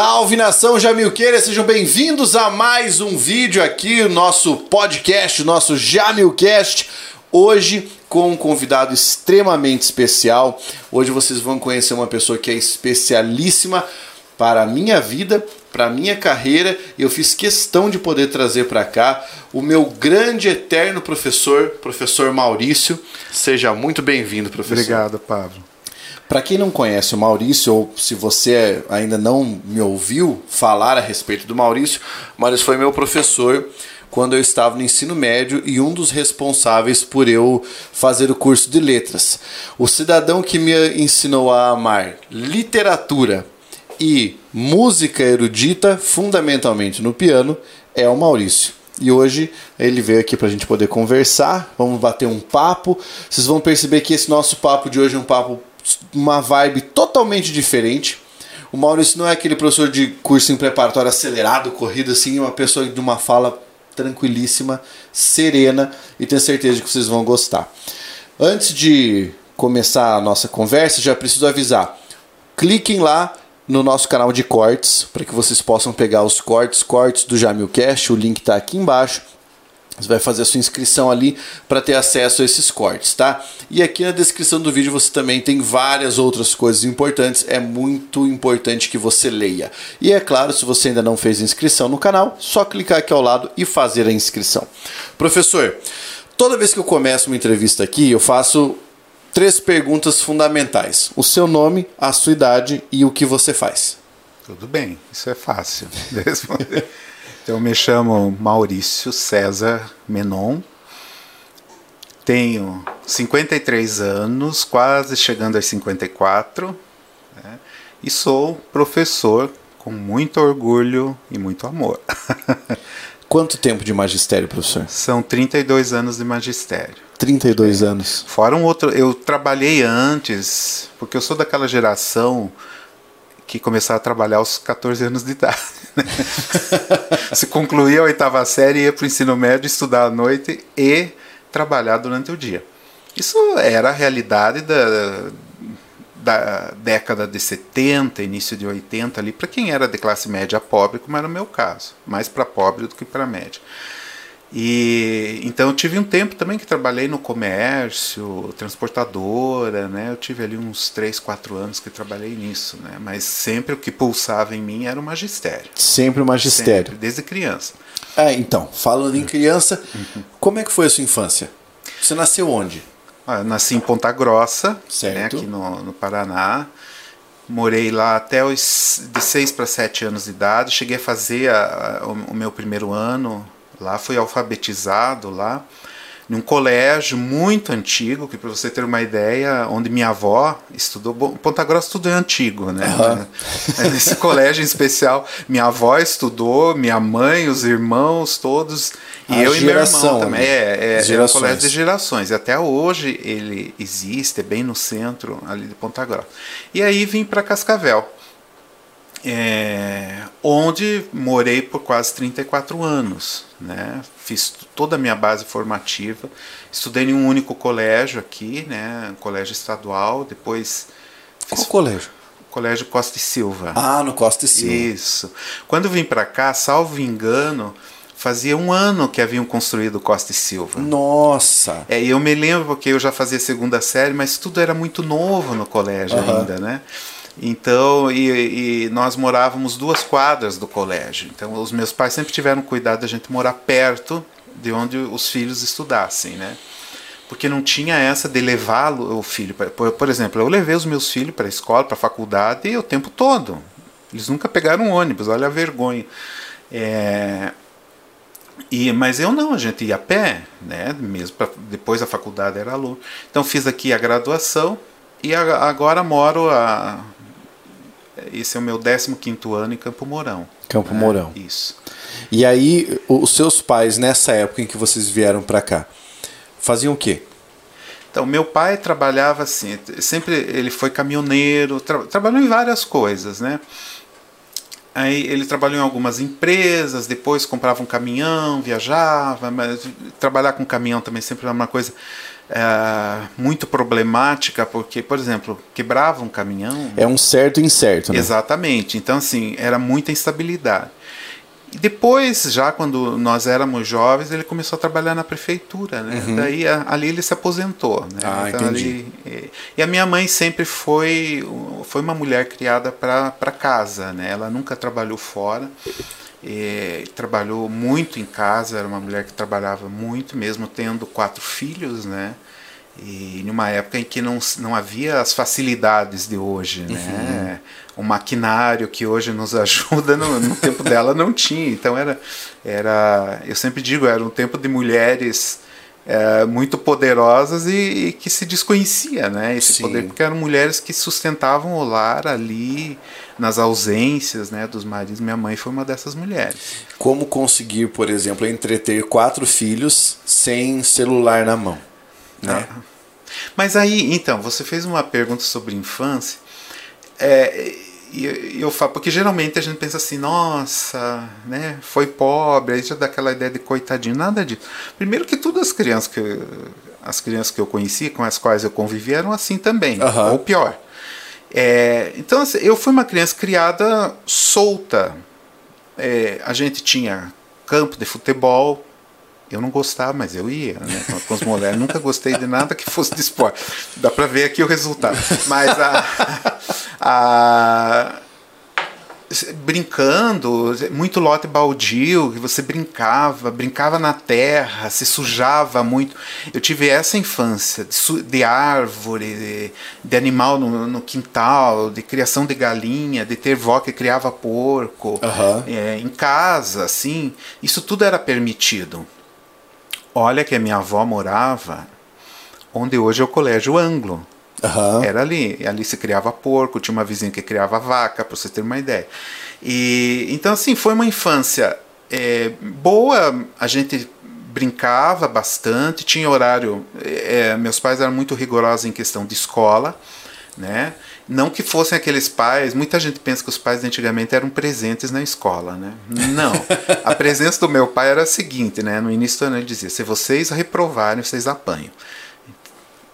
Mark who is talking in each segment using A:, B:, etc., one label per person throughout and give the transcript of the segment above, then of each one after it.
A: Salve nação Jamilqueira, sejam bem-vindos a mais um vídeo aqui, o nosso podcast, o nosso Jamilcast. Hoje com um convidado extremamente especial. Hoje vocês vão conhecer uma pessoa que é especialíssima para a minha vida, para a minha carreira. Eu fiz questão de poder trazer para cá o meu grande eterno professor, professor Maurício. Seja muito bem-vindo, professor.
B: Obrigado, Pablo.
A: Para quem não conhece o Maurício, ou se você ainda não me ouviu falar a respeito do Maurício, Maurício foi meu professor quando eu estava no ensino médio e um dos responsáveis por eu fazer o curso de letras. O cidadão que me ensinou a amar literatura e música erudita, fundamentalmente no piano, é o Maurício. E hoje ele veio aqui para a gente poder conversar, vamos bater um papo. Vocês vão perceber que esse nosso papo de hoje é um papo uma vibe totalmente diferente. O Maurício não é aquele professor de cursinho preparatório acelerado, corrido assim, é uma pessoa de uma fala tranquilíssima, serena e tenho certeza que vocês vão gostar. Antes de começar a nossa conversa, já preciso avisar. Cliquem lá no nosso canal de cortes para que vocês possam pegar os cortes, cortes do Jamilcast, o link está aqui embaixo. Você vai fazer a sua inscrição ali para ter acesso a esses cortes, tá? E aqui na descrição do vídeo você também tem várias outras coisas importantes. É muito importante que você leia. E é claro, se você ainda não fez inscrição no canal, só clicar aqui ao lado e fazer a inscrição. Professor, toda vez que eu começo uma entrevista aqui, eu faço três perguntas fundamentais: o seu nome, a sua idade e o que você faz.
B: Tudo bem, isso é fácil de responder. Eu me chamo Maurício César Menon, tenho 53 anos, quase chegando aos 54, né? e sou professor com muito orgulho e muito amor.
A: Quanto tempo de magistério, professor?
B: São 32 anos de magistério.
A: 32 é. anos.
B: Fora um outro, eu trabalhei antes, porque eu sou daquela geração que começaram a trabalhar aos 14 anos de idade. Né? Se concluía a oitava série, ia para o ensino médio, estudar à noite e trabalhar durante o dia. Isso era a realidade da, da década de 70, início de 80 ali, para quem era de classe média pobre, como era o meu caso, mais para pobre do que para média. E então eu tive um tempo também que trabalhei no comércio, transportadora, né? Eu tive ali uns 3, 4 anos que trabalhei nisso, né? Mas sempre o que pulsava em mim era o magistério.
A: Sempre o magistério. Sempre,
B: desde criança.
A: É, então, falando em criança, como é que foi a sua infância? Você nasceu onde?
B: Ah, nasci em Ponta Grossa, né, aqui no, no Paraná. Morei lá até os de 6 para 7 anos de idade. Cheguei a fazer a, a, o, o meu primeiro ano Lá fui alfabetizado lá num colégio muito antigo, que para você ter uma ideia, onde minha avó estudou, Ponta Grossa tudo é antigo, né? Uhum. Nesse colégio em especial, minha avó estudou, minha mãe, os irmãos, todos, e A eu geração, e meu irmão também. É, é, é um colégio de gerações. E até hoje ele existe, é bem no centro ali de Ponta Grossa. E aí vim para Cascavel é, onde morei por quase 34 anos. Né? Fiz toda a minha base formativa, estudei em um único colégio aqui, né? colégio estadual, depois...
A: Qual colégio?
B: Colégio Costa e Silva.
A: Ah, no Costa e Silva.
B: Isso. Quando vim para cá, salvo engano, fazia um ano que haviam construído Costa e Silva.
A: Nossa!
B: É, e eu me lembro porque eu já fazia segunda série, mas tudo era muito novo no colégio uhum. ainda, né? Então, e, e, nós morávamos duas quadras do colégio. Então, os meus pais sempre tiveram cuidado da gente morar perto de onde os filhos estudassem, né? Porque não tinha essa de levar o filho. Por, por exemplo, eu levei os meus filhos para a escola, para a faculdade, o tempo todo. Eles nunca pegaram um ônibus, olha a vergonha. É, e, mas eu não, a gente ia a pé, né? Mesmo pra, depois da faculdade era aluno. Então fiz aqui a graduação e agora moro a esse é o meu 15 ano em Campo Mourão.
A: Campo né? Mourão.
B: Isso.
A: E aí, os seus pais, nessa época em que vocês vieram para cá, faziam o quê?
B: Então, meu pai trabalhava assim, sempre ele foi caminhoneiro, tra trabalhou em várias coisas, né? Aí ele trabalhou em algumas empresas, depois comprava um caminhão, viajava, mas trabalhar com caminhão também sempre era uma coisa é, muito problemática, porque, por exemplo, quebrava um caminhão.
A: É um certo e incerto, né?
B: Exatamente. Então, assim, era muita instabilidade. E depois, já quando nós éramos jovens, ele começou a trabalhar na prefeitura, né? Uhum. Daí a, ali ele se aposentou, né?
A: Ah, então, entendi. Ali,
B: e, e, a minha mãe sempre foi foi uma mulher criada para casa, né? Ela nunca trabalhou fora. E, trabalhou muito em casa, era uma mulher que trabalhava muito, mesmo tendo quatro filhos, né? E numa época em que não, não havia as facilidades de hoje, né? Uhum. O maquinário que hoje nos ajuda, no, no tempo dela não tinha. Então era, era, eu sempre digo, era um tempo de mulheres é, muito poderosas e, e, que se desconhecia, né? Esse Sim. poder, porque eram mulheres que sustentavam o lar ali nas ausências, né, dos maridos. Minha mãe foi uma dessas mulheres.
A: Como conseguir, por exemplo, entreter quatro filhos sem celular na mão? Né? Ah.
B: Mas aí, então, você fez uma pergunta sobre infância. É, e eu falo, porque geralmente a gente pensa assim, nossa, né, foi pobre, aí já dá aquela ideia de coitadinho, nada disso. Primeiro que todas as crianças que as crianças que eu conheci, com as quais eu convivi, eram assim também, uhum. ou pior. É, então, assim, eu fui uma criança criada solta. É, a gente tinha campo de futebol, eu não gostava, mas eu ia, né? Com as mulheres. Nunca gostei de nada que fosse de esporte. Dá para ver aqui o resultado. Mas a, a brincando, muito lote baldio, que você brincava, brincava na terra, se sujava muito. Eu tive essa infância de, de árvore, de, de animal no, no, quintal, de criação de galinha, de ter vó que criava porco, uhum. é, em casa, assim. Isso tudo era permitido. Olha que a minha avó morava onde hoje é o Colégio Anglo. Uhum. Era ali. Ali se criava porco, tinha uma vizinha que criava vaca, para você ter uma ideia. E então assim foi uma infância é, boa. A gente brincava bastante, tinha horário. É, meus pais eram muito rigorosos em questão de escola, né? Não que fossem aqueles pais, muita gente pensa que os pais antigamente eram presentes na escola, né? Não. A presença do meu pai era a seguinte, né? No início do ano ele dizia: se vocês reprovarem, vocês apanham.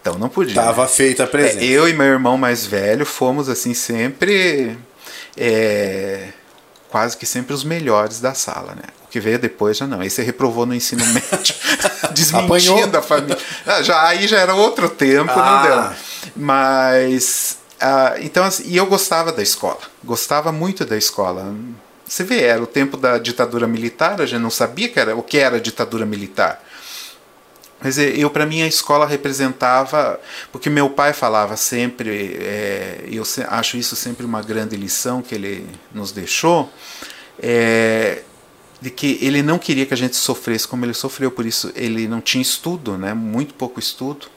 B: Então não podia.
A: Tava né? feita a presença.
B: É, eu e meu irmão mais velho fomos assim sempre é, quase que sempre os melhores da sala, né? O que veio depois já não. Aí você reprovou no ensino médio, desmentindo a família. Ah, já, aí já era outro tempo, ah. não deu. Mas ah, então, assim, e eu gostava da escola, gostava muito da escola. Você vê, era o tempo da ditadura militar, a gente não sabia que era, o que era ditadura militar. Mas eu, para mim, a escola representava. Porque meu pai falava sempre, é, eu acho isso sempre uma grande lição que ele nos deixou, é, de que ele não queria que a gente sofresse como ele sofreu, por isso ele não tinha estudo, né, muito pouco estudo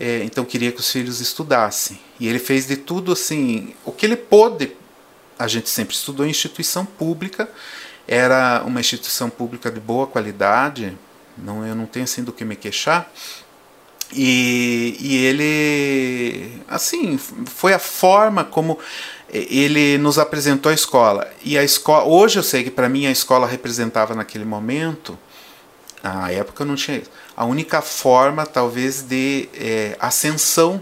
B: é, então queria que os filhos estudassem. E ele fez de tudo assim, o que ele pôde. A gente sempre estudou em instituição pública, era uma instituição pública de boa qualidade, não eu não tenho assim do que me queixar. E, e ele, assim, foi a forma como ele nos apresentou a escola. E a escola, hoje eu sei que para mim a escola representava naquele momento, na época não tinha isso a única forma, talvez, de é, ascensão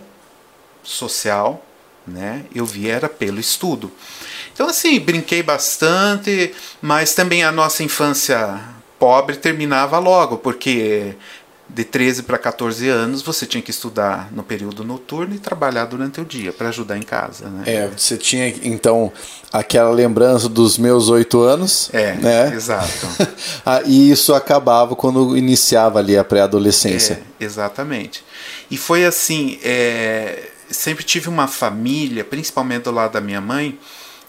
B: social, né, eu vi era pelo estudo. Então, assim, brinquei bastante, mas também a nossa infância pobre terminava logo, porque de 13 para 14 anos, você tinha que estudar no período noturno e trabalhar durante o dia para ajudar em casa. Né?
A: É, você tinha então aquela lembrança dos meus oito anos.
B: É,
A: né?
B: exato.
A: Ah, e isso acabava quando iniciava ali a pré-adolescência.
B: É, exatamente. E foi assim: é, sempre tive uma família, principalmente do lado da minha mãe,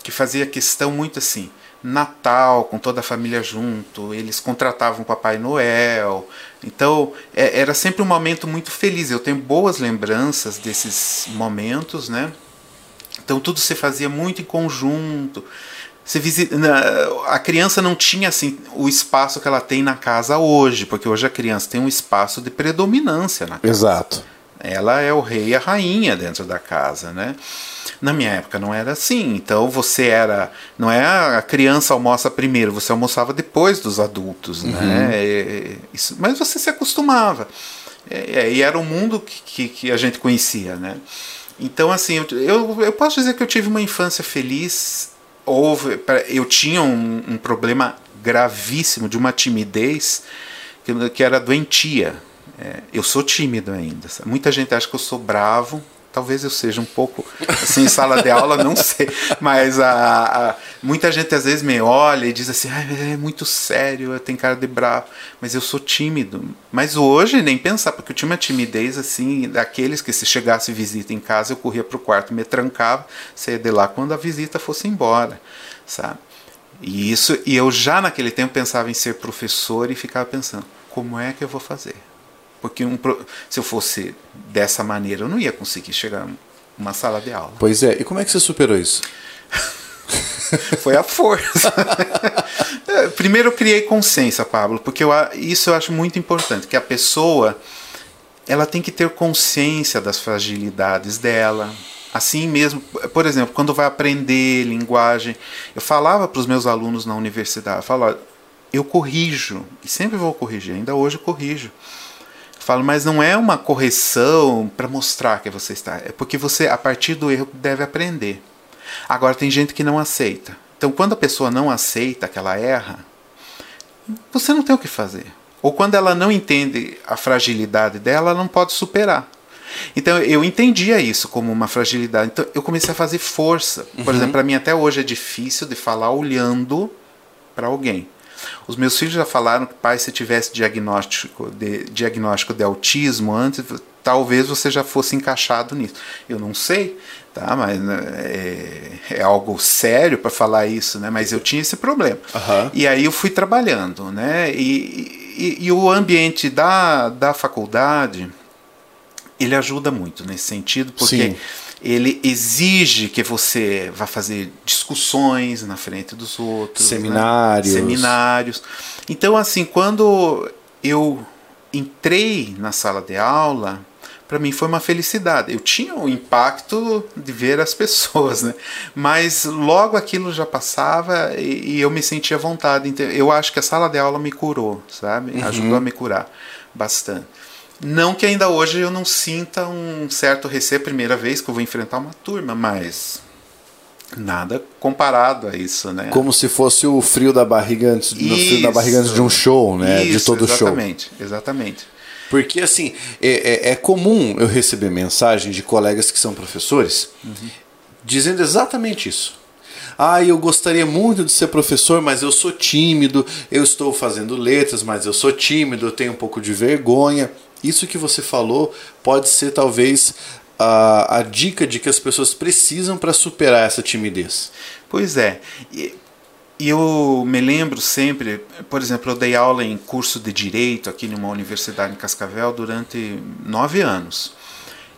B: que fazia questão muito assim. Natal, com toda a família junto, eles contratavam Papai Noel. Então, é, era sempre um momento muito feliz. Eu tenho boas lembranças desses momentos, né? Então, tudo se fazia muito em conjunto. Você visita, a criança não tinha assim o espaço que ela tem na casa hoje, porque hoje a criança tem um espaço de predominância na casa.
A: Exato.
B: Ela é o rei e a rainha dentro da casa, né? Na minha época não era assim. Então você era. Não é a criança almoça primeiro, você almoçava depois dos adultos, né? uhum. né? Isso, mas você se acostumava. É, é, e era o mundo que, que, que, a gente conhecia, né? Então, assim, eu, eu posso dizer que eu tive uma infância feliz. Houve, eu tinha um, um problema gravíssimo de uma timidez que, que era doentia. É, eu sou tímido ainda. Muita gente acha que eu sou bravo, Talvez eu seja um pouco assim, em sala de aula, não sei. Mas a, a, muita gente às vezes me olha e diz assim: ah, é muito sério, eu tenho cara de bravo. Mas eu sou tímido. Mas hoje nem pensar, porque eu tinha uma timidez assim, daqueles que se chegasse visita em casa, eu corria para o quarto, me trancava, saía de lá quando a visita fosse embora, sabe? E isso, e eu já naquele tempo pensava em ser professor e ficava pensando: como é que eu vou fazer? Porque um, se eu fosse dessa maneira, eu não ia conseguir chegar numa sala de aula.
A: Pois é, e como é que você superou isso?
B: Foi a força. É, primeiro eu criei consciência, Pablo, porque eu, isso eu acho muito importante, que a pessoa ela tem que ter consciência das fragilidades dela. Assim mesmo, por exemplo, quando vai aprender linguagem, eu falava para os meus alunos na universidade, eu falava, eu corrijo, e sempre vou corrigir, ainda hoje eu corrijo falo, mas não é uma correção para mostrar que você está. É porque você, a partir do erro, deve aprender. Agora, tem gente que não aceita. Então, quando a pessoa não aceita que ela erra, você não tem o que fazer. Ou quando ela não entende a fragilidade dela, ela não pode superar. Então eu entendia isso como uma fragilidade. Então eu comecei a fazer força. Por uhum. exemplo, para mim até hoje é difícil de falar olhando para alguém. Os meus filhos já falaram que, pai, se tivesse diagnóstico de, diagnóstico de autismo antes, talvez você já fosse encaixado nisso. Eu não sei, tá? Mas né, é, é algo sério para falar isso, né? Mas eu tinha esse problema. Uhum. E aí eu fui trabalhando, né? E, e, e o ambiente da, da faculdade, ele ajuda muito nesse sentido, porque... Sim ele exige que você vá fazer discussões na frente dos outros,
A: né? seminários,
B: né? seminários. Então, assim, quando eu entrei na sala de aula, para mim foi uma felicidade. Eu tinha o impacto de ver as pessoas, né? Mas logo aquilo já passava e, e eu me sentia à vontade. Eu acho que a sala de aula me curou, sabe? Uhum. Ajudou a me curar bastante. Não que ainda hoje eu não sinta um certo receio, primeira vez que eu vou enfrentar uma turma, mas nada comparado a isso, né?
A: Como se fosse o frio da barriga antes, isso, frio da barriga antes de um show, né?
B: Isso,
A: de todo
B: exatamente,
A: show.
B: Exatamente, exatamente.
A: Porque assim, é, é, é, comum eu receber mensagens de colegas que são professores uhum. dizendo exatamente isso. Ah, eu gostaria muito de ser professor, mas eu sou tímido, eu estou fazendo letras, mas eu sou tímido, eu tenho um pouco de vergonha isso que você falou pode ser talvez a, a dica de que as pessoas precisam para superar essa timidez.
B: Pois é. E, eu me lembro sempre, por exemplo, eu dei aula em curso de direito aqui numa universidade em Cascavel durante nove anos.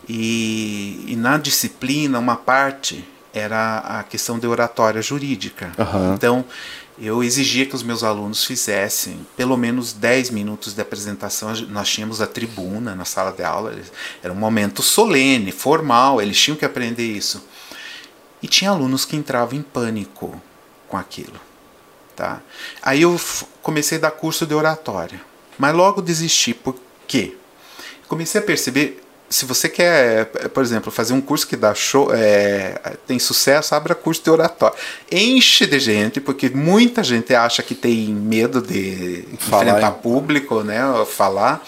B: E, e na disciplina, uma parte era a questão de oratória jurídica. Uhum. Então, eu exigia que os meus alunos fizessem pelo menos 10 minutos de apresentação. Nós tínhamos a tribuna na sala de aula, era um momento solene, formal, eles tinham que aprender isso. E tinha alunos que entravam em pânico com aquilo. Tá? Aí eu comecei a dar curso de oratória, mas logo desisti. Por quê? Comecei a perceber se você quer, por exemplo, fazer um curso que dá show, é, tem sucesso, abra curso de oratório. Enche de gente, porque muita gente acha que tem medo de falar enfrentar público, né, falar.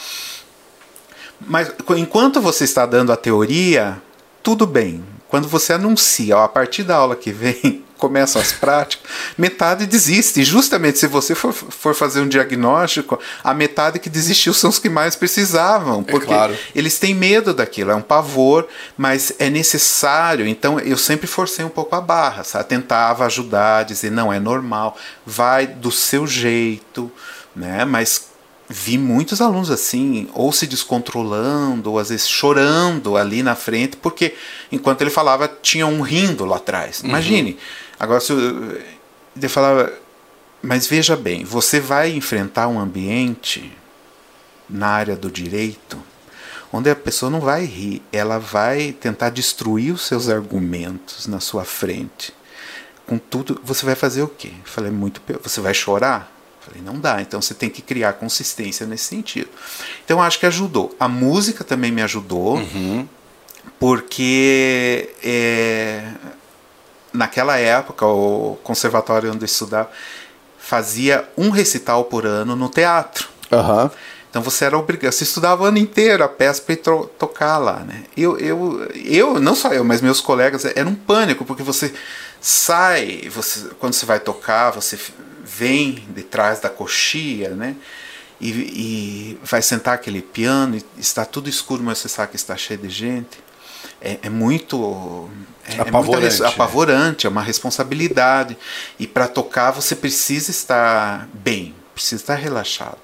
B: Mas enquanto você está dando a teoria, tudo bem. Quando você anuncia, ó, a partir da aula que vem, começam as práticas, metade desiste. E justamente se você for, for fazer um diagnóstico, a metade que desistiu são os que mais precisavam. É porque é claro. eles têm medo daquilo, é um pavor, mas é necessário. Então eu sempre forcei um pouco a barra, sabe? tentava ajudar, dizer, não, é normal, vai do seu jeito, né? Mas vi muitos alunos assim, ou se descontrolando, ou às vezes chorando ali na frente, porque enquanto ele falava, tinha um rindo lá atrás. Uhum. Imagine, uhum. Agora, se eu, eu falava, mas veja bem, você vai enfrentar um ambiente na área do direito onde a pessoa não vai rir, ela vai tentar destruir os seus argumentos na sua frente. Com tudo, você vai fazer o quê? Eu falei, muito Você vai chorar? Falei, não dá, então você tem que criar consistência nesse sentido. Então acho que ajudou. A música também me ajudou,
A: Uhum.
B: porque é, naquela época o conservatório onde eu estudava fazia um recital por ano no teatro.
A: Aham.
B: Então você era obrigado, você estudava o ano inteiro a peça para tocar lá, né? Eu, eu, eu, não só eu, mas meus colegas, era um pânico, porque você sai, você, quando você vai tocar, você vem de trás da coxia, né? E, e vai sentar aquele piano, e está tudo escuro, mas você sabe que está cheio de gente. É, é muito. É, é
A: Apavorante, né?
B: apavorante, é uma responsabilidade. E para tocar você precisa estar bem, precisa estar relaxado.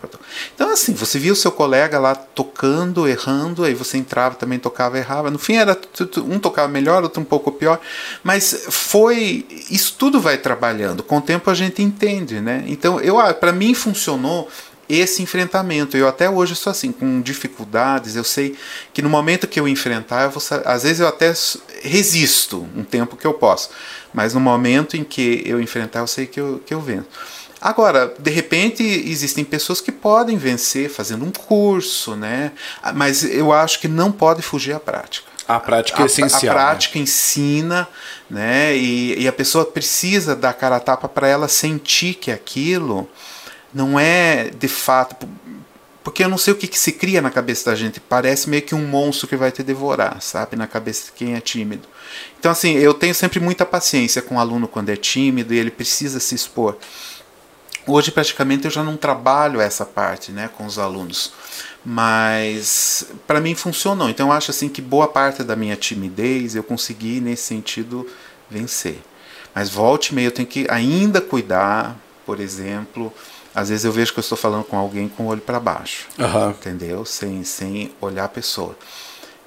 B: Então, assim, você via o seu colega lá tocando, errando, aí você entrava também, tocava, errava. No fim, era um tocava melhor, outro um pouco pior. Mas foi. Isso tudo vai trabalhando. Com o tempo a gente entende, né? Então, eu para mim funcionou esse enfrentamento. Eu até hoje estou assim, com dificuldades. Eu sei que no momento que eu enfrentar, eu vou, às vezes eu até resisto um tempo que eu posso, mas no momento em que eu enfrentar, eu sei que eu, que eu venço. Agora, de repente, existem pessoas que podem vencer fazendo um curso, né? Ah, Mas eu acho que não pode fugir à prática.
A: A prática é essencial.
B: A
A: né?
B: prática ensina, né? E, e a pessoa precisa dar cara a tapa para ela sentir que aquilo não é de fato. Porque eu não sei o que, que se cria na cabeça da gente. Parece meio que um monstro que vai te devorar, sabe? Na cabeça de quem é tímido. Então, assim, eu tenho sempre muita paciência com o aluno quando é tímido e ele precisa se expor. Hoje, praticamente, eu já não trabalho essa parte né, com os alunos. Mas, para mim, funcionou. Então, eu acho assim que boa parte da minha timidez eu consegui, nesse sentido, vencer. Mas, volte e meia, eu tenho que ainda cuidar, por exemplo. Às vezes eu vejo que eu estou falando com alguém com o olho para baixo
A: Aham.
B: entendeu? Sem, sem olhar a pessoa.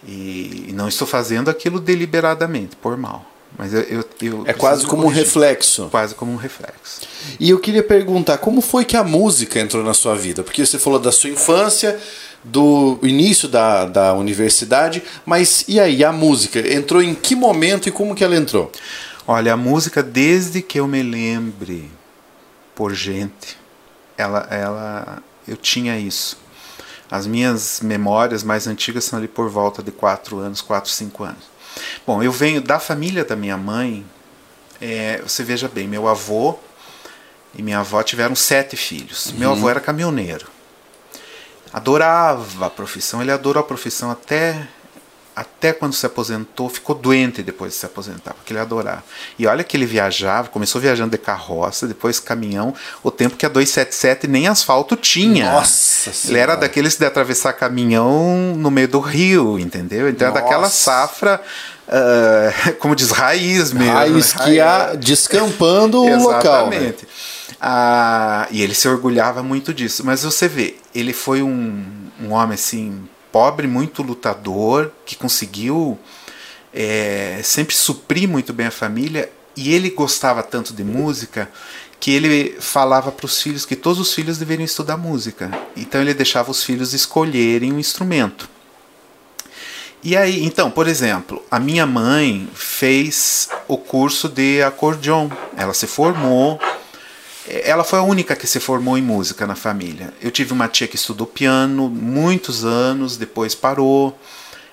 B: E, e não estou fazendo aquilo deliberadamente, por mal. Mas eu, eu, eu
A: É quase como um
B: corrigir.
A: reflexo.
B: Quase como um reflexo.
A: E eu queria perguntar, como foi que a música entrou na sua vida? Porque você falou da sua infância, do início da, da universidade, mas e aí, a música? Entrou em que momento e como que ela entrou?
B: Olha, a música, desde que eu me lembre por gente, ela, ela, eu tinha isso. As minhas memórias mais antigas são ali por volta de 4 anos, 4, 5 anos. Bom, eu venho da família da minha mãe. é, você veja bem, meu avô e minha avó tiveram sete filhos. Meu avô era caminhoneiro. Adorava a profissão, ele adorou a profissão até até quando se aposentou, ficou doente depois de se aposentar, porque ele adorava. E olha que ele viajava, começou viajando de carroça, depois caminhão, o tempo que a 277 nem asfalto tinha.
A: Nossa
B: Ele era
A: Senhora.
B: daqueles de atravessar caminhão no meio do rio, entendeu? Então era daquela
A: Nossa.
B: safra, ah, como diz, raiz mesmo.
A: Raiz
B: né?
A: que ia descampando o local. né?
B: Exatamente. Ah, e ele se orgulhava muito disso. Mas você vê, ele foi um, um homem assim, pobre, muito lutador, que conseguiu é, sempre suprir muito bem a família. E ele gostava tanto de música que ele falava para os filhos que todos os filhos deveriam estudar música. Então ele deixava os filhos escolherem um instrumento. E aí, então, por exemplo, a minha mãe fez o curso de acordeon. Ela se formou. Ela foi a única que se formou em música na família. Eu tive uma tia que estudou piano muitos anos, depois parou.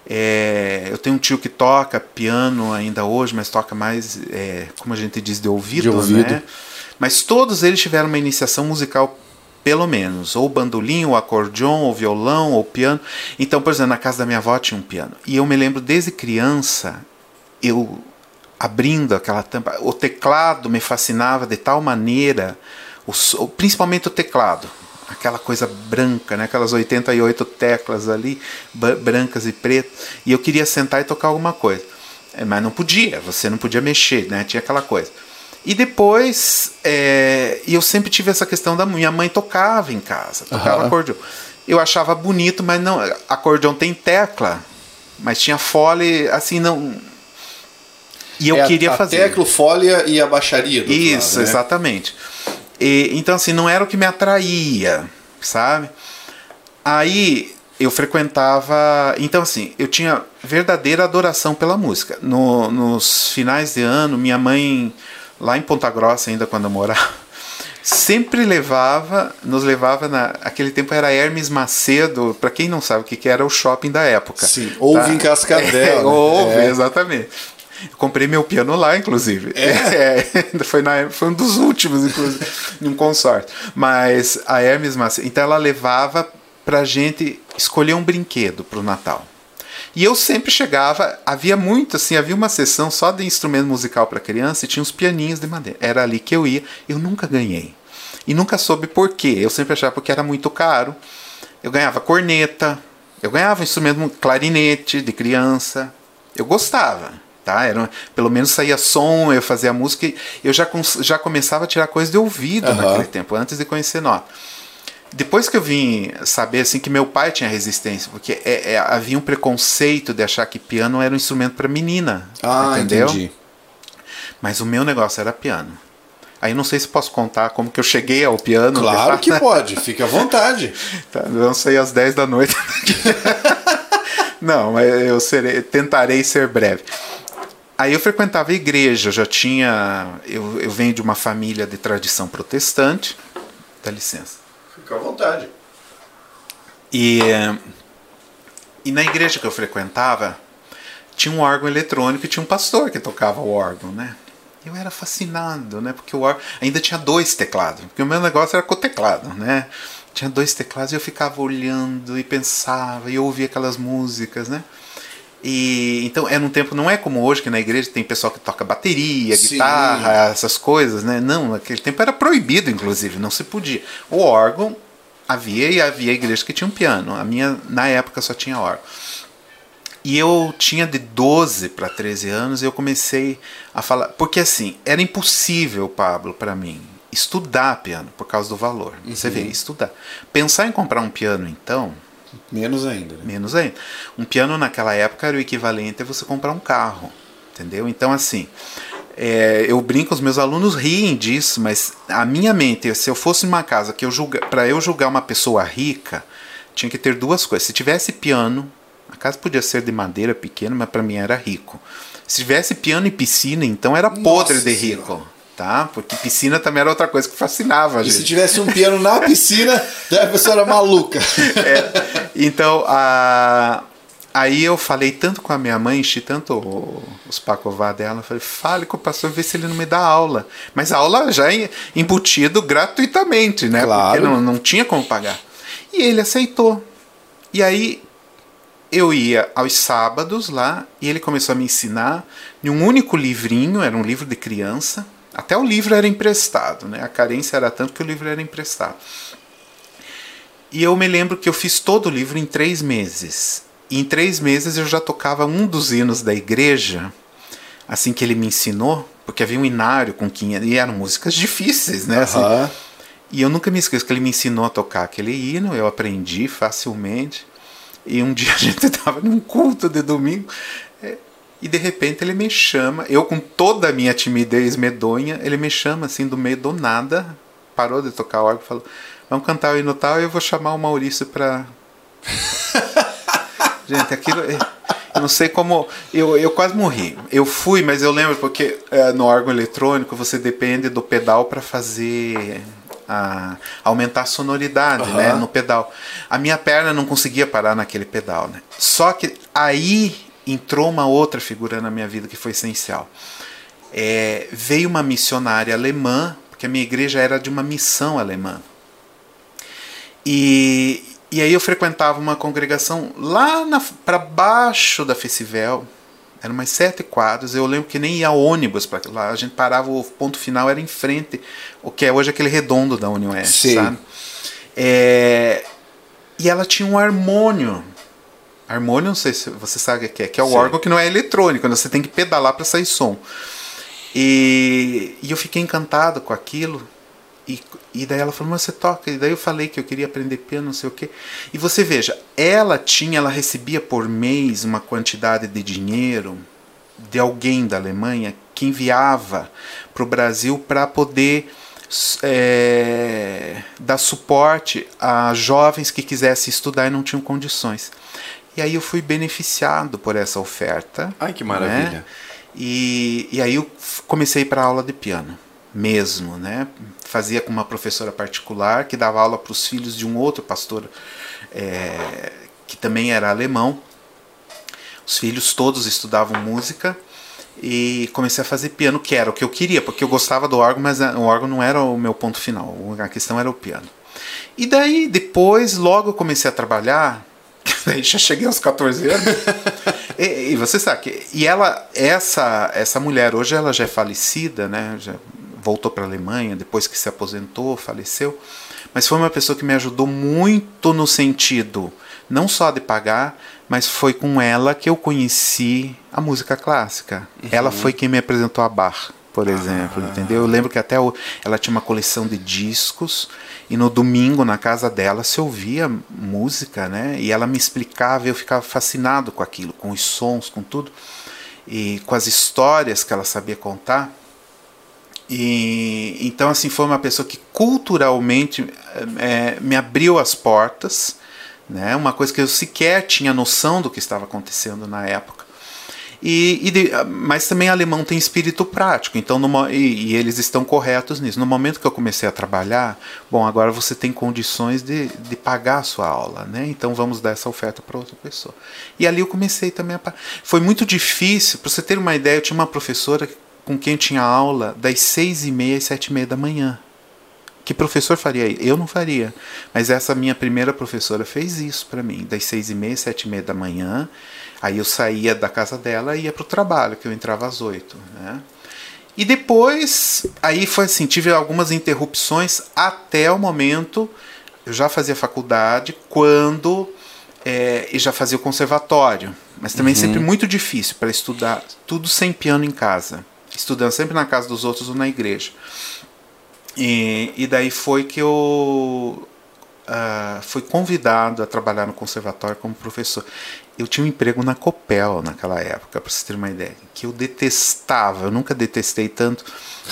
B: É, eu tenho um tio que toca piano ainda hoje, mas toca mais, é, como a gente diz, de ouvido,
A: De ouvido.
B: né? Mas todos eles tiveram uma iniciação musical, pelo menos, ou bandolim, ou acordeon, ou violão, ou piano. Então, por exemplo, na casa da minha avó tinha um piano. E eu me lembro desde criança, eu abrindo aquela tampa, o teclado me fascinava de tal maneira, o principalmente o teclado, aquela coisa branca, né? aquelas 88 teclas ali, brancas e pretas, e eu queria sentar e tocar alguma coisa. É, Mas não podia, você não podia mexer, né? tinha aquela coisa. E depois, é, eu sempre tive essa questão da minha mãe tocava em casa, tocava
A: Aham.
B: acordeon. Eu achava bonito, mas não, acordeon tem tecla, mas tinha fole, assim, não. E eu
A: É a-
B: queria
A: a
B: fazer.
A: tecla, folha e a baixaria. do
B: Isso,
A: lado, né?
B: exatamente. E, então, assim, não era o que me atraía, sabe? Aí eu frequentava. Então, assim, eu tinha verdadeira adoração pela música. No- nos finais de ano, minha mãe, lá em Ponta Grossa, ainda quando eu morava, sempre levava, nos levava na aquele tempo era Hermes Macedo, para quem não sabe o que, que era o shopping da época.
A: Sim, houve tá? em Cascavel. É,
B: né? houve, é. exatamente. Comprei meu piano lá, inclusive. É? é foi, na, foi um dos últimos, inclusive, num consórcio. Mas a Hermes Macedo, então ela levava pra gente escolher um brinquedo pro Natal. E eu sempre chegava, havia muito assim, havia uma sessão só de instrumento musical para criança e tinha uns pianinhos de madeira. Era ali que eu ia, eu nunca ganhei. E nunca soube por quê. Eu sempre achava porque era muito caro. Eu ganhava corneta, eu ganhava instrumento clarinete de criança. Eu gostava, tá? Era, pelo menos saía som, eu fazia música, eu já, já começava a tirar coisa de ouvido uhum. naquele tempo, antes de conhecer nota. Depois que eu vim saber assim que meu pai tinha resistência, porque é, é, havia um preconceito de achar que piano era um instrumento para menina, ah, entendeu? Entendi. Mas o meu negócio era piano. Aí não sei se posso contar como que eu cheguei ao piano.
A: Claro que pode, fique à vontade.
B: tá, não sei às 10 da noite. não, mas eu serei, tentarei ser breve. Aí eu frequentava a igreja, já tinha. Eu, eu venho de uma família de tradição protestante. Dá licença.
A: Fica à vontade.
B: E, e na igreja que eu frequentava, tinha um órgão eletrônico e tinha um pastor que tocava o órgão, né? Eu era fascinado, né? Porque o órgão ainda tinha dois teclados, porque o meu negócio era com o teclado, né? Tinha dois teclados e eu ficava olhando e pensava e ouvia aquelas músicas, né? E então era um tempo não é como hoje que na igreja tem pessoal que toca bateria, Sim. guitarra, essas coisas, né? Não, naquele tempo era proibido inclusive, não se podia. O órgão havia e havia igreja que tinha um piano. A minha na época só tinha órgão. E eu tinha de 12 para 13 anos e eu comecei a falar, porque assim, era impossível, Pablo, para mim estudar piano por causa do valor. Uhum. Você vê, estudar. Pensar em comprar um piano então,
A: Menos ainda. Né?
B: Menos ainda. Um piano naquela época era o equivalente a você comprar um carro. Entendeu? Então, assim, é, eu brinco, os meus alunos riem disso, mas a minha mente, se eu fosse numa casa que eu julga, para eu julgar uma pessoa rica, tinha que ter duas coisas. Se tivesse piano, a casa podia ser de madeira pequena, mas para mim era rico. Se tivesse piano e piscina, então era podre Nossa de rico. Senhora tá? Porque piscina também era outra coisa que fascinava a gente.
A: E se tivesse um piano na piscina, a pessoa era maluca.
B: É, então, a, aí eu falei tanto com a minha mãe, enchi tanto os pacová dela, falei, fale com o pastor, vê se ele não me dá aula. Mas a aula já embutido gratuitamente, né? Claro. Porque não, não tinha como pagar. E ele aceitou. E aí eu ia aos sábados lá e ele começou a me ensinar em um único livrinho, era um livro de criança, até o livro era emprestado, né? A carência era tanto que o livro era emprestado. E eu me lembro que eu fiz todo o livro em três meses. E em três meses eu já tocava um dos hinos da igreja, assim que ele me ensinou, porque havia um inário com 500, e eram músicas difíceis, né? Assim, e eu nunca me esqueço que ele me ensinou a tocar aquele hino, eu aprendi facilmente. E um dia a gente estava num culto de domingo, e de repente ele me chama, eu com toda a minha timidez medonha, ele me chama assim do meio do nada, parou de tocar o órgão e falou: Vamos cantar o hino tal e eu vou chamar o Maurício pra. Gente, aquilo. É, eu não sei como. Eu, eu quase morri. Eu fui, mas eu lembro porque é, no órgão eletrônico você depende do pedal para fazer. A, aumentar a sonoridade uhum. né, no pedal. A minha perna não conseguia parar naquele pedal. Né? Só que aí entrou uma outra figura na minha vida que foi essencial. É, veio uma missionária alemã, porque a minha igreja era de uma missão alemã. E, e aí eu frequentava uma congregação lá para baixo da Festival, eram umas sete quadros. Eu lembro que nem ia ônibus para lá. A gente parava, o ponto final era em frente, o que é hoje aquele redondo da União Oeste, sabe? É, e ela tinha um harmônio Harmônio, não sei se você sabe o que é, que é o Sim. órgão que não é eletrônico, né? você tem que pedalar para sair som. E, e, eu fiquei encantado com aquilo. E, e daí ela falou, mas você toca. E daí eu falei que eu queria aprender piano, não sei o quê. E você veja, ela tinha, ela recebia por mês uma quantidade de dinheiro de alguém da Alemanha que enviava para o Brasil para poder é, dar suporte a jovens que quisessem estudar e não tinham condições. E aí eu fui beneficiado por essa oferta.
A: Ai, que maravilha. Né?
B: E, e aí eu comecei para aula de piano. mesmo, né? Fazia com uma professora particular que dava aula para os filhos de um outro pastor é, que também era alemão. Os filhos todos estudavam música e comecei a fazer piano, que era o que eu queria, porque eu gostava do órgão, mas o órgão não era o meu ponto final, a questão era o piano. E daí, depois, logo eu comecei a trabalhar, daí já cheguei aos 14 anos, e, e, você sabe que, e ela, essa, essa mulher, hoje ela já é falecida, né, já voltou para a Alemanha, depois que se aposentou, faleceu, mas foi uma pessoa que me ajudou muito no sentido, não só de pagar, mas foi com ela que eu conheci a música clássica. Uhum. Ela foi quem me apresentou a Bach, por exemplo, entendeu? Eu lembro que até ela tinha uma coleção de discos e no domingo na casa dela se ouvia música, né? E ela me explicava, eu ficava fascinado com aquilo, com os sons, com tudo e com as histórias que ela sabia contar. E então assim foi uma pessoa que culturalmente é, me abriu as portas né? Uma coisa que eu sequer tinha noção do que estava acontecendo na época. E, e de, mas também alemão tem espírito prático, então no, e, e, eles estão corretos nisso. No momento que eu comecei a trabalhar, bom, agora você tem condições de, de pagar a sua aula, né? Então vamos dar essa oferta para outra pessoa. E ali eu comecei também a. Foi muito difícil, para você ter uma ideia, eu tinha uma professora com quem eu tinha aula das seis e meia às sete e meia da manhã. Que professor faria isso? Eu não faria. Mas essa minha primeira professora fez isso para mim, das seis e meia, sete e meia da manhã. Aí eu saía da casa dela e ia para o trabalho, que eu entrava às oito. Né? E depois, aí foi assim, tive algumas interrupções até o momento. Eu já fazia faculdade quando é, e já fazia o conservatório, mas também uhum. sempre muito difícil para estudar tudo sem piano em casa, estudando sempre na casa dos outros ou na igreja. E, e daí foi que eu uh, fui convidado a trabalhar no conservatório como professor. Eu tinha um emprego na Copel naquela época, para você ter uma ideia, que eu detestava, eu nunca detestei tanto,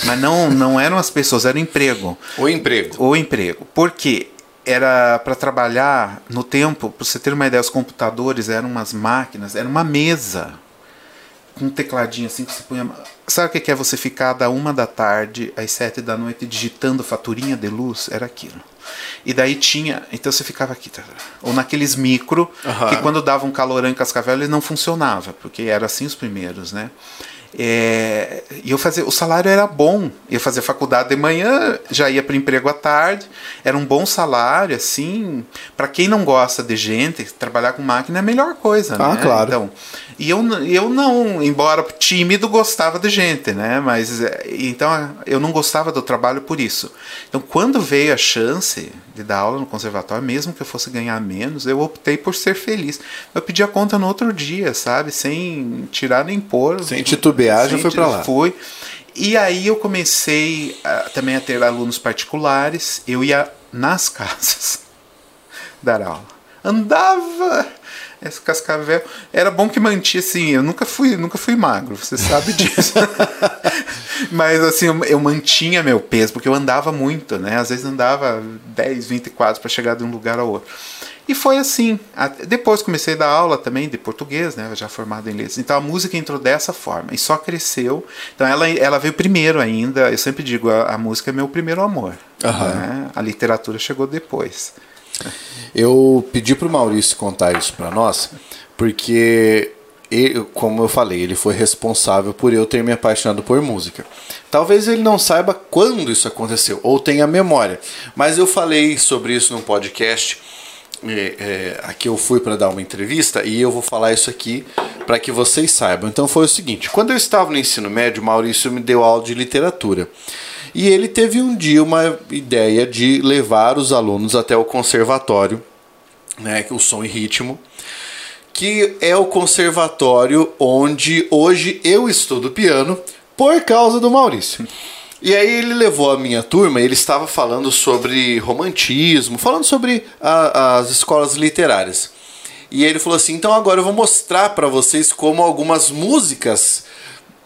B: mas não, não eram as pessoas, era o emprego.
A: O emprego.
B: O emprego. Por quê? era para trabalhar no tempo, para você ter uma ideia, os computadores eram umas máquinas, era uma mesa com um tecladinho assim que você punha. Sabe o que é você ficar da uma da tarde às sete da noite digitando faturinha de luz? Era aquilo. E daí tinha. Então você ficava aqui. Tá, ou naqueles micro, uhum. que quando dava um calorão em Cascavel ele não funcionava, porque eram assim os primeiros, né? É, e eu fazia, o salário era bom. Eu fazia faculdade de manhã, já ia para emprego à tarde. Era um bom salário, assim. Para quem não gosta de gente, trabalhar com máquina é a melhor coisa,
A: ah,
B: né?
A: claro.
B: Então, e eu, eu não, embora tímido, gostava de gente, né? Mas é, então eu não gostava do trabalho por isso. Então, quando veio a chance de dar aula no conservatório, mesmo que eu fosse ganhar menos, eu optei por ser feliz. Eu pedi a conta no outro dia, sabe? Sem tirar nem pôr.
A: Sem titubear, já foi para lá.
B: Fui. E aí eu comecei a, também a ter alunos particulares. Eu ia nas casas dar aula. Andava esse cascavel. Era bom que mantinha assim eu nunca fui nunca fui magro você sabe disso. Mas assim eu, mantinha meu peso porque eu andava muito né? Às vezes andava 10 20 quadros para chegar de um lugar ao outro. E foi assim. Depois comecei a dar aula também de português né? Já formado em letras. Então a música entrou dessa forma e só cresceu. Então ela ela veio primeiro ainda. Eu sempre digo a, a música é meu primeiro amor uhum. né? a literatura chegou depois
A: eu pedi para o Maurício contar isso para nós, porque, ele, como eu falei, ele foi responsável por eu ter me apaixonado por música. Talvez ele não saiba quando isso aconteceu, ou tenha memória, mas eu falei sobre isso num podcast. É, é, aqui eu fui para dar uma entrevista e eu vou falar isso aqui para que vocês saibam. Então foi o seguinte: quando eu estava no ensino médio, Maurício me deu aula de literatura. E ele teve um dia uma ideia de levar os alunos até o conservatório, né, o som e ritmo, que é o conservatório onde hoje eu estudo piano por causa do Maurício. E aí ele levou a minha turma, ele estava falando sobre romantismo, falando sobre a, as escolas literárias. E ele falou assim: então agora eu vou mostrar para vocês como algumas músicas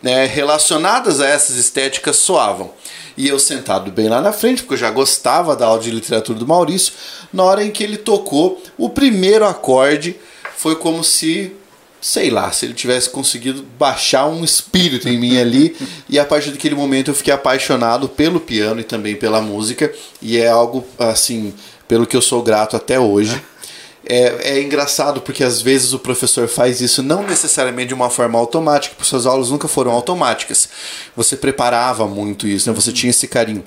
A: né, relacionadas a essas estéticas soavam. E eu sentado bem lá na frente, porque eu já gostava da aula de literatura do Maurício, na hora em que ele tocou o primeiro acorde, foi como se sei lá, se ele tivesse conseguido baixar um espírito em mim ali. e a partir daquele momento eu fiquei apaixonado pelo piano e também pela música. E é algo, assim, pelo que eu sou grato até hoje. É, é engraçado porque às vezes o professor faz isso não necessariamente de uma forma automática, porque suas aulas nunca foram automáticas. Você preparava muito isso, né? você tinha esse carinho.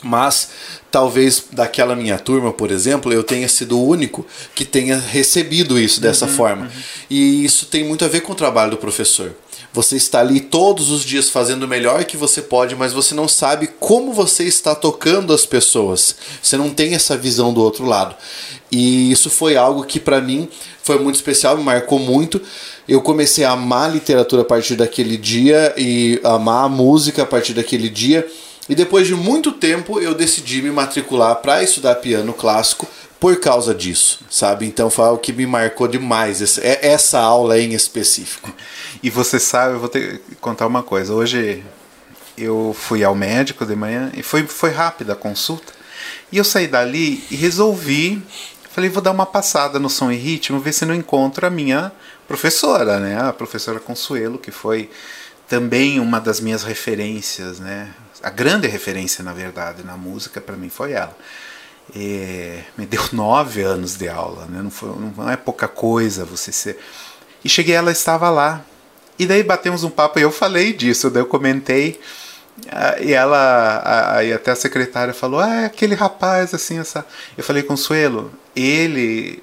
A: Mas talvez daquela minha turma, por exemplo, eu tenha sido o único que tenha recebido isso dessa uhum, forma. Uhum. E isso tem muito a ver com o trabalho do professor. Você está ali todos os dias fazendo o melhor que você pode, mas você não sabe como você está tocando as pessoas. Você não tem essa visão do outro lado. E isso foi algo que para mim foi muito especial, me marcou muito. Eu comecei a amar a literatura a partir daquele dia e amar a música a partir daquele dia. E depois de muito tempo eu decidi me matricular para estudar piano clássico por causa disso, sabe? Então foi algo que me marcou demais, é, essa aula em específico.
B: E você sabe, eu vou ter que contar uma coisa. Hoje eu fui ao médico de manhã e foi, foi rápida a consulta. E eu saí dali e resolvi, falei, vou dar uma passada no som e ritmo, ver se não encontro a minha professora, né? A professora Consuelo, que foi também uma das minhas referências, né? a grande referência, na verdade, na música para mim foi ela. E me deu nove anos de aula, né? não, foi, não é pouca coisa você ser. E cheguei, ela estava lá. E daí batemos um papo e eu falei disso, daí eu comentei. Ah, e ela, aí até a secretária falou: Ah, é aquele rapaz assim, essa. Eu falei, Consuelo, ele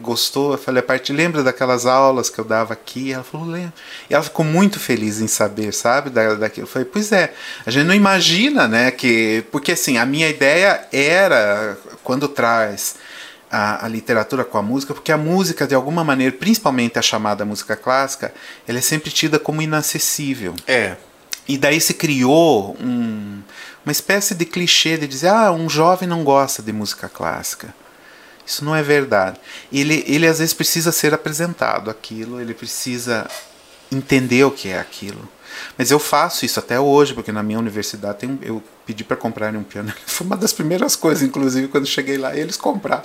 B: gostou. Eu falei, a parte lembra daquelas aulas que eu dava aqui? Ela falou, lembro. E ela ficou muito feliz em saber, sabe? Da, daquilo. Eu falei, pois é, a gente não imagina, né? Que, porque assim, a minha ideia era, quando traz a, a, literatura com a música, porque a música, de alguma maneira, principalmente a chamada música clássica, ela é sempre tida como inacessível.
A: É.
B: E daí se criou um, uma espécie de clichê de dizer, ah, um jovem não gosta de música clássica. Isso não é verdade. Ele, ele às vezes precisa ser apresentado aquilo, ele precisa entender o que é aquilo. Mas eu faço isso até hoje, porque na minha universidade tem, eu pedi para comprarem um piano. Foi uma das primeiras coisas, inclusive, quando cheguei lá, eles compraram.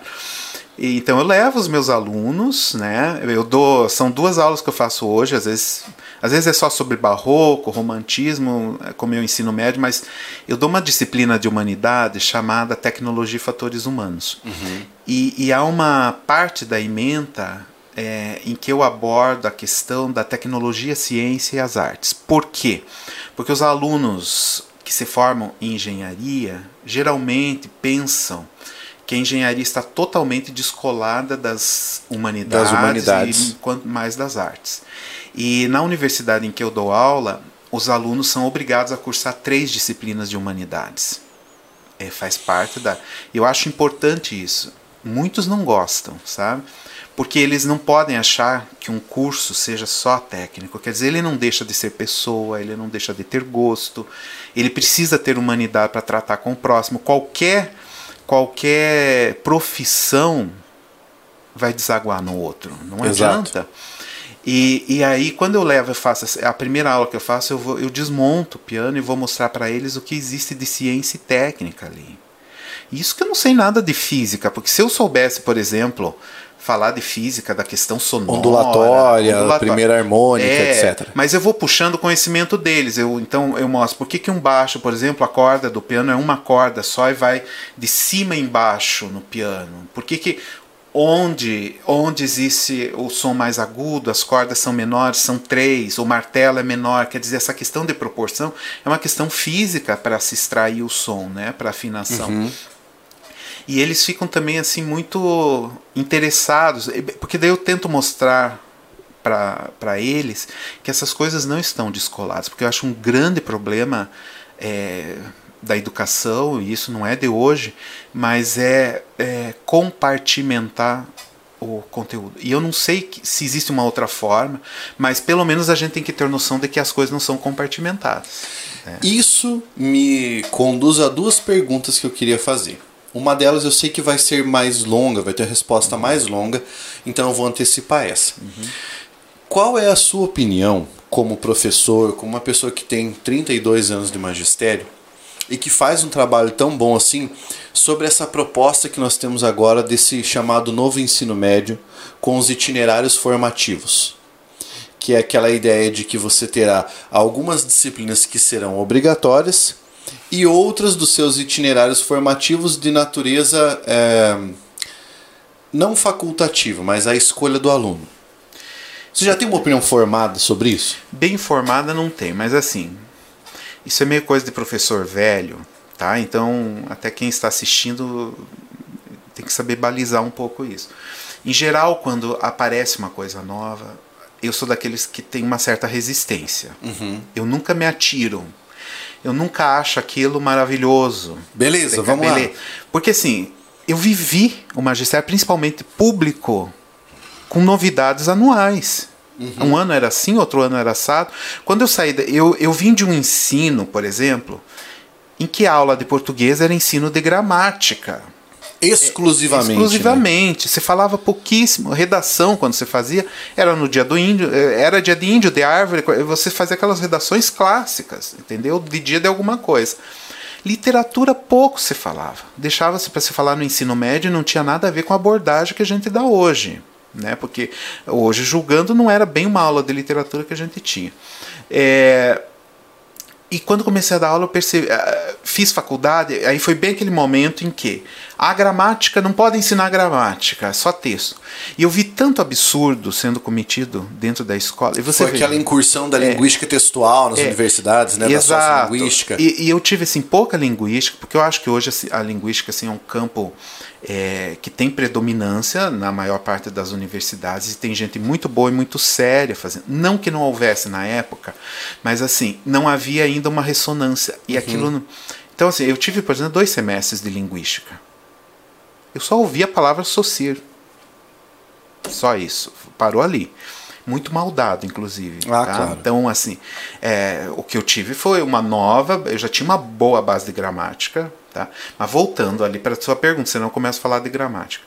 B: E, então eu levo os meus alunos, né? Eu dou, são duas aulas que eu faço hoje, às vezes, às vezes é só sobre barroco, romantismo, é, como eu ensino médio, mas eu dou uma disciplina de humanidade chamada Tecnologia e Fatores Humanos. Uhum. E, e, há uma parte da ementa é, em que eu abordo a questão da tecnologia, ciência e as artes. Por quê? Porque os alunos que se formam em engenharia geralmente pensam que a engenharia está totalmente descolada das humanidades, das humanidades. e quanto mais das artes. E na universidade em que eu dou aula, os alunos são obrigados a cursar três disciplinas de humanidades. É, faz parte da. Eu acho importante isso. Muitos não gostam, sabe? Porque eles não podem achar que um curso seja só técnico. Quer dizer, ele não deixa de ser pessoa, ele não deixa de ter gosto, ele precisa ter humanidade para tratar com o próximo. Qualquer qualquer profissão vai desaguar no outro. Não Exato. adianta. E, e aí, quando eu levo, eu faço a primeira aula que eu faço, eu, vou, eu desmonto o piano e vou mostrar para eles o que existe de ciência e técnica ali. Isso que eu não sei nada de física, porque se eu soubesse, por exemplo, falar de física, da questão sonora.
A: Ondulatória, ondulatória. primeira harmônica, é, etc.
B: Mas eu vou puxando o conhecimento deles. Eu, então eu mostro por que, que um baixo, por exemplo, a corda do piano é uma corda só e vai de cima embaixo no piano. Por que, que onde, onde existe o som mais agudo, as cordas são menores, são três, o martelo é menor. Quer dizer, essa questão de proporção é uma questão física para se extrair o som, né, para afinação. Uhum. E eles ficam também assim muito interessados, porque daí eu tento mostrar para eles que essas coisas não estão descoladas, porque eu acho um grande problema é, da educação, e isso não é de hoje, mas é, é compartimentar o conteúdo. E eu não sei se existe uma outra forma, mas pelo menos a gente tem que ter noção de que as coisas não são compartimentadas.
A: É. Isso me conduz a duas perguntas que eu queria fazer. Uma delas eu sei que vai ser mais longa, vai ter a resposta uhum. mais longa, então eu vou antecipar essa. Uhum. Qual é a sua opinião como professor, como uma pessoa que tem 32 anos de magistério e que faz um trabalho tão bom assim, sobre essa proposta que nós temos agora desse chamado novo ensino médio com os itinerários formativos? que é aquela ideia de que você terá algumas disciplinas que serão obrigatórias e outras dos seus itinerários formativos de natureza é, não facultativa, mas a escolha do aluno. Você já tem uma opinião formada sobre isso?
B: Bem formada não tem, mas assim, isso é meio coisa de professor velho, tá? Então, até quem está assistindo tem que saber balizar um pouco isso. Em geral, quando aparece uma coisa nova, eu sou daqueles que tem uma certa resistência.
A: Uhum.
B: Eu nunca me atiro. Eu nunca acho aquilo maravilhoso.
A: Beleza, vamos lá.
B: Porque assim, eu vivi o magistério, principalmente público, com novidades anuais. Uhum. Um ano era assim, outro ano era assado. Quando eu saí, eu, eu vim de um ensino, por exemplo, em que a aula de português era ensino de gramática.
A: Exclusivamente.
B: Exclusivamente. Né? Você falava pouquíssimo. Redação, quando você fazia, era no dia do índio, eh, era dia de índio, de árvore. Você fazia aquelas redações clássicas, entendeu? De dia de alguma coisa. Literatura pouco se falava. Deixava-se para se falar no ensino médio não tinha nada a ver com a abordagem que a gente dá hoje. Né? Porque hoje, julgando, não era bem uma aula de literatura que a gente tinha. É, e quando comecei a dar aula, eu percebi, uh, fiz faculdade, aí foi bem aquele momento em que a gramática não pode ensinar gramática, é só texto. E eu vi tanto absurdo sendo cometido dentro da escola. E você
A: foi vê, aquela incursão da é, linguística textual nas é, universidades, né,
B: exato.
A: da linguística.
B: E, e, eu tive assim pouca linguística, porque eu acho que hoje assim, a linguística assim é um campo é, que tem predominância na maior parte das universidades e tem gente muito boa e muito séria fazendo. Não que não houvesse na época, mas assim, não havia ainda uma ressonância. E uhum. aquilo. Então, assim, eu tive, por exemplo, dois semestres de linguística. Eu só ouvi a palavra socir. Só isso. Parou ali. Muito mal dado, inclusive.
A: Ah, tá? claro.
B: Então, assim, é, o que eu tive foi uma nova. Eu já tinha uma boa base de gramática, Tá? Mas voltando ali para a sua pergunta, senão eu começo a falar de gramática.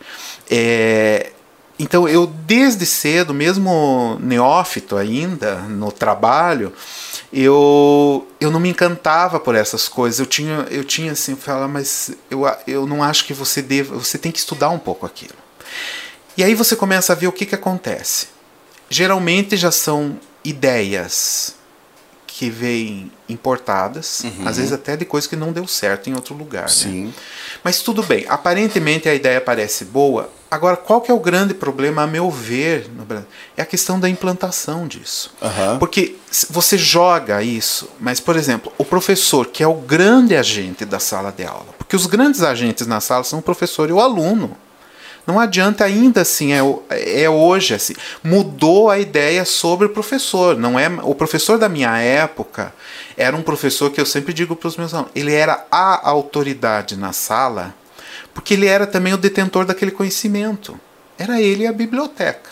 B: É, então eu desde cedo, mesmo neófito ainda no trabalho, eu, eu não me encantava por essas coisas. Eu tinha, eu tinha assim, falar, mas eu, eu não acho que você deva, você tem que estudar um pouco aquilo. E aí você começa a ver o que, que acontece. Geralmente já são ideias que vêm importadas, uhum. às vezes até de coisa que não deu certo em outro lugar. Né?
A: Sim.
B: Né? Mas tudo bem, aparentemente a ideia parece boa. Agora, qual que é o grande problema, a meu ver, no Brasil? É a questão da implantação disso.
A: Uhum.
B: Porque você joga isso, mas, por exemplo, o professor, que é o grande agente da sala de aula, porque os grandes agentes na sala são o professor e o aluno. Não adianta ainda assim, é, é hoje assim. Mudou a ideia sobre o professor. Não é O professor da minha época era um professor que eu sempre digo para os meus alunos, ele era a autoridade na sala, porque ele era também o detentor daquele conhecimento. Era ele a biblioteca.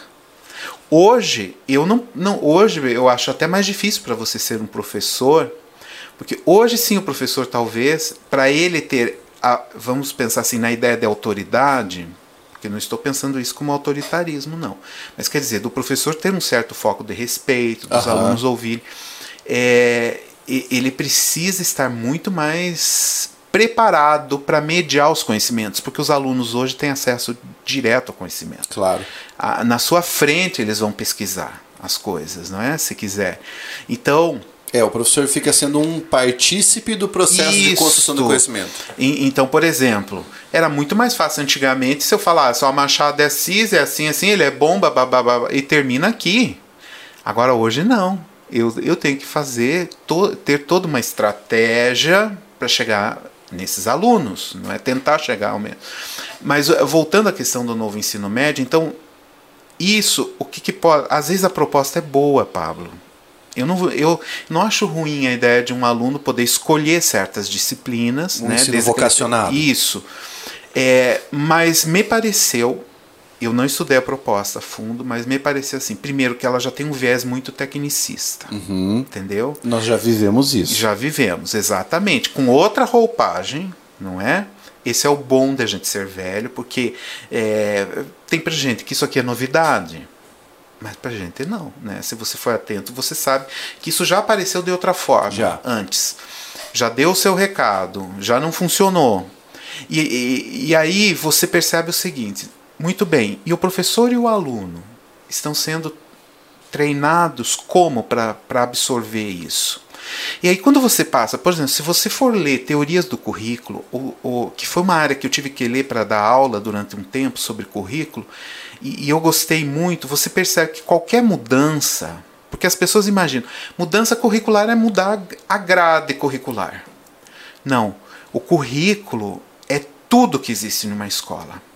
B: Hoje, eu não, não hoje eu acho até mais difícil para você ser um professor, porque hoje sim o professor talvez para ele ter a, vamos pensar assim na ideia de autoridade, porque não estou pensando isso como autoritarismo, não. Mas quer dizer, do professor ter um certo foco de respeito, dos alunos ouvirem. É, ele precisa estar muito mais preparado para mediar os conhecimentos, porque os alunos hoje têm acesso direto ao conhecimento.
A: Claro.
B: na sua frente eles vão pesquisar as coisas, não é? Se quiser. Então,
A: é, o professor fica sendo um partícipe do processo Isso. de construção do conhecimento.
B: E, então, por exemplo, era muito mais fácil antigamente se eu falasse, ó, Machado é cis, é assim, assim, ele é bomba, babá, e termina aqui. Agora, hoje não. Eu, eu tenho que fazer, to, ter toda uma estratégia para chegar nesses alunos, não é tentar chegar ao mesmo. Mas voltando à questão do novo ensino médio, então, isso, o que, que pode. Às vezes a proposta é boa, Pablo eu não, eu não acho ruim a ideia de um aluno poder escolher certas disciplinas.
A: Um
B: né,
A: ensino vocacionado.
B: Isso. É, mas me pareceu, eu não estudei a proposta a fundo, mas me pareceu assim, primeiro que ela já tem um viés muito tecnicista.
A: Uhum.
B: Entendeu?
A: Nós já vivemos isso.
B: Já vivemos, exatamente. Com outra roupagem, não é? Esse é o bom da gente ser velho, porque é, tem pra gente que isso aqui é novidade. Mas pra gente não, né? Se você for atento, você sabe que isso já apareceu de outra forma
A: já.
B: antes. Já deu o seu recado, já não funcionou. E, e, e aí você percebe o seguinte: muito bem, e o professor e o aluno estão sendo treinados como para absorver isso. E aí, quando você passa, por exemplo, se você for ler teorias do currículo, o, o, que foi uma área que eu tive que ler para dar aula durante um tempo sobre currículo, e, e eu gostei muito, você percebe que qualquer mudança, porque as pessoas imaginam, mudança curricular é mudar a grade curricular. Não, o currículo é tudo que existe numa escola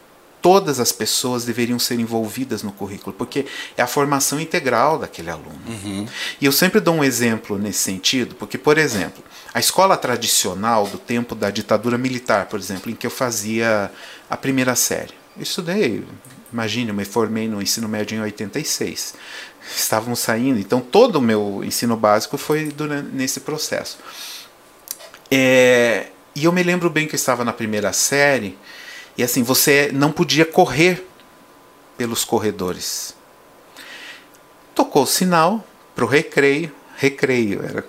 B: todas as pessoas deveriam ser envolvidas no currículo, porque é a formação integral daquele aluno. Uhum. E eu sempre dou um exemplo nesse sentido, porque, por exemplo, a escola tradicional do tempo da ditadura militar, por exemplo, em que eu fazia a primeira série. Eu estudei, imagine, eu me formei no ensino médio em 86. Estávamos saindo, então todo o meu ensino básico foi durante, nesse processo. É, e eu me lembro bem que eu estava na primeira série e assim, você não podia correr pelos corredores. Tocou o sinal para o recreio. Recreio, era,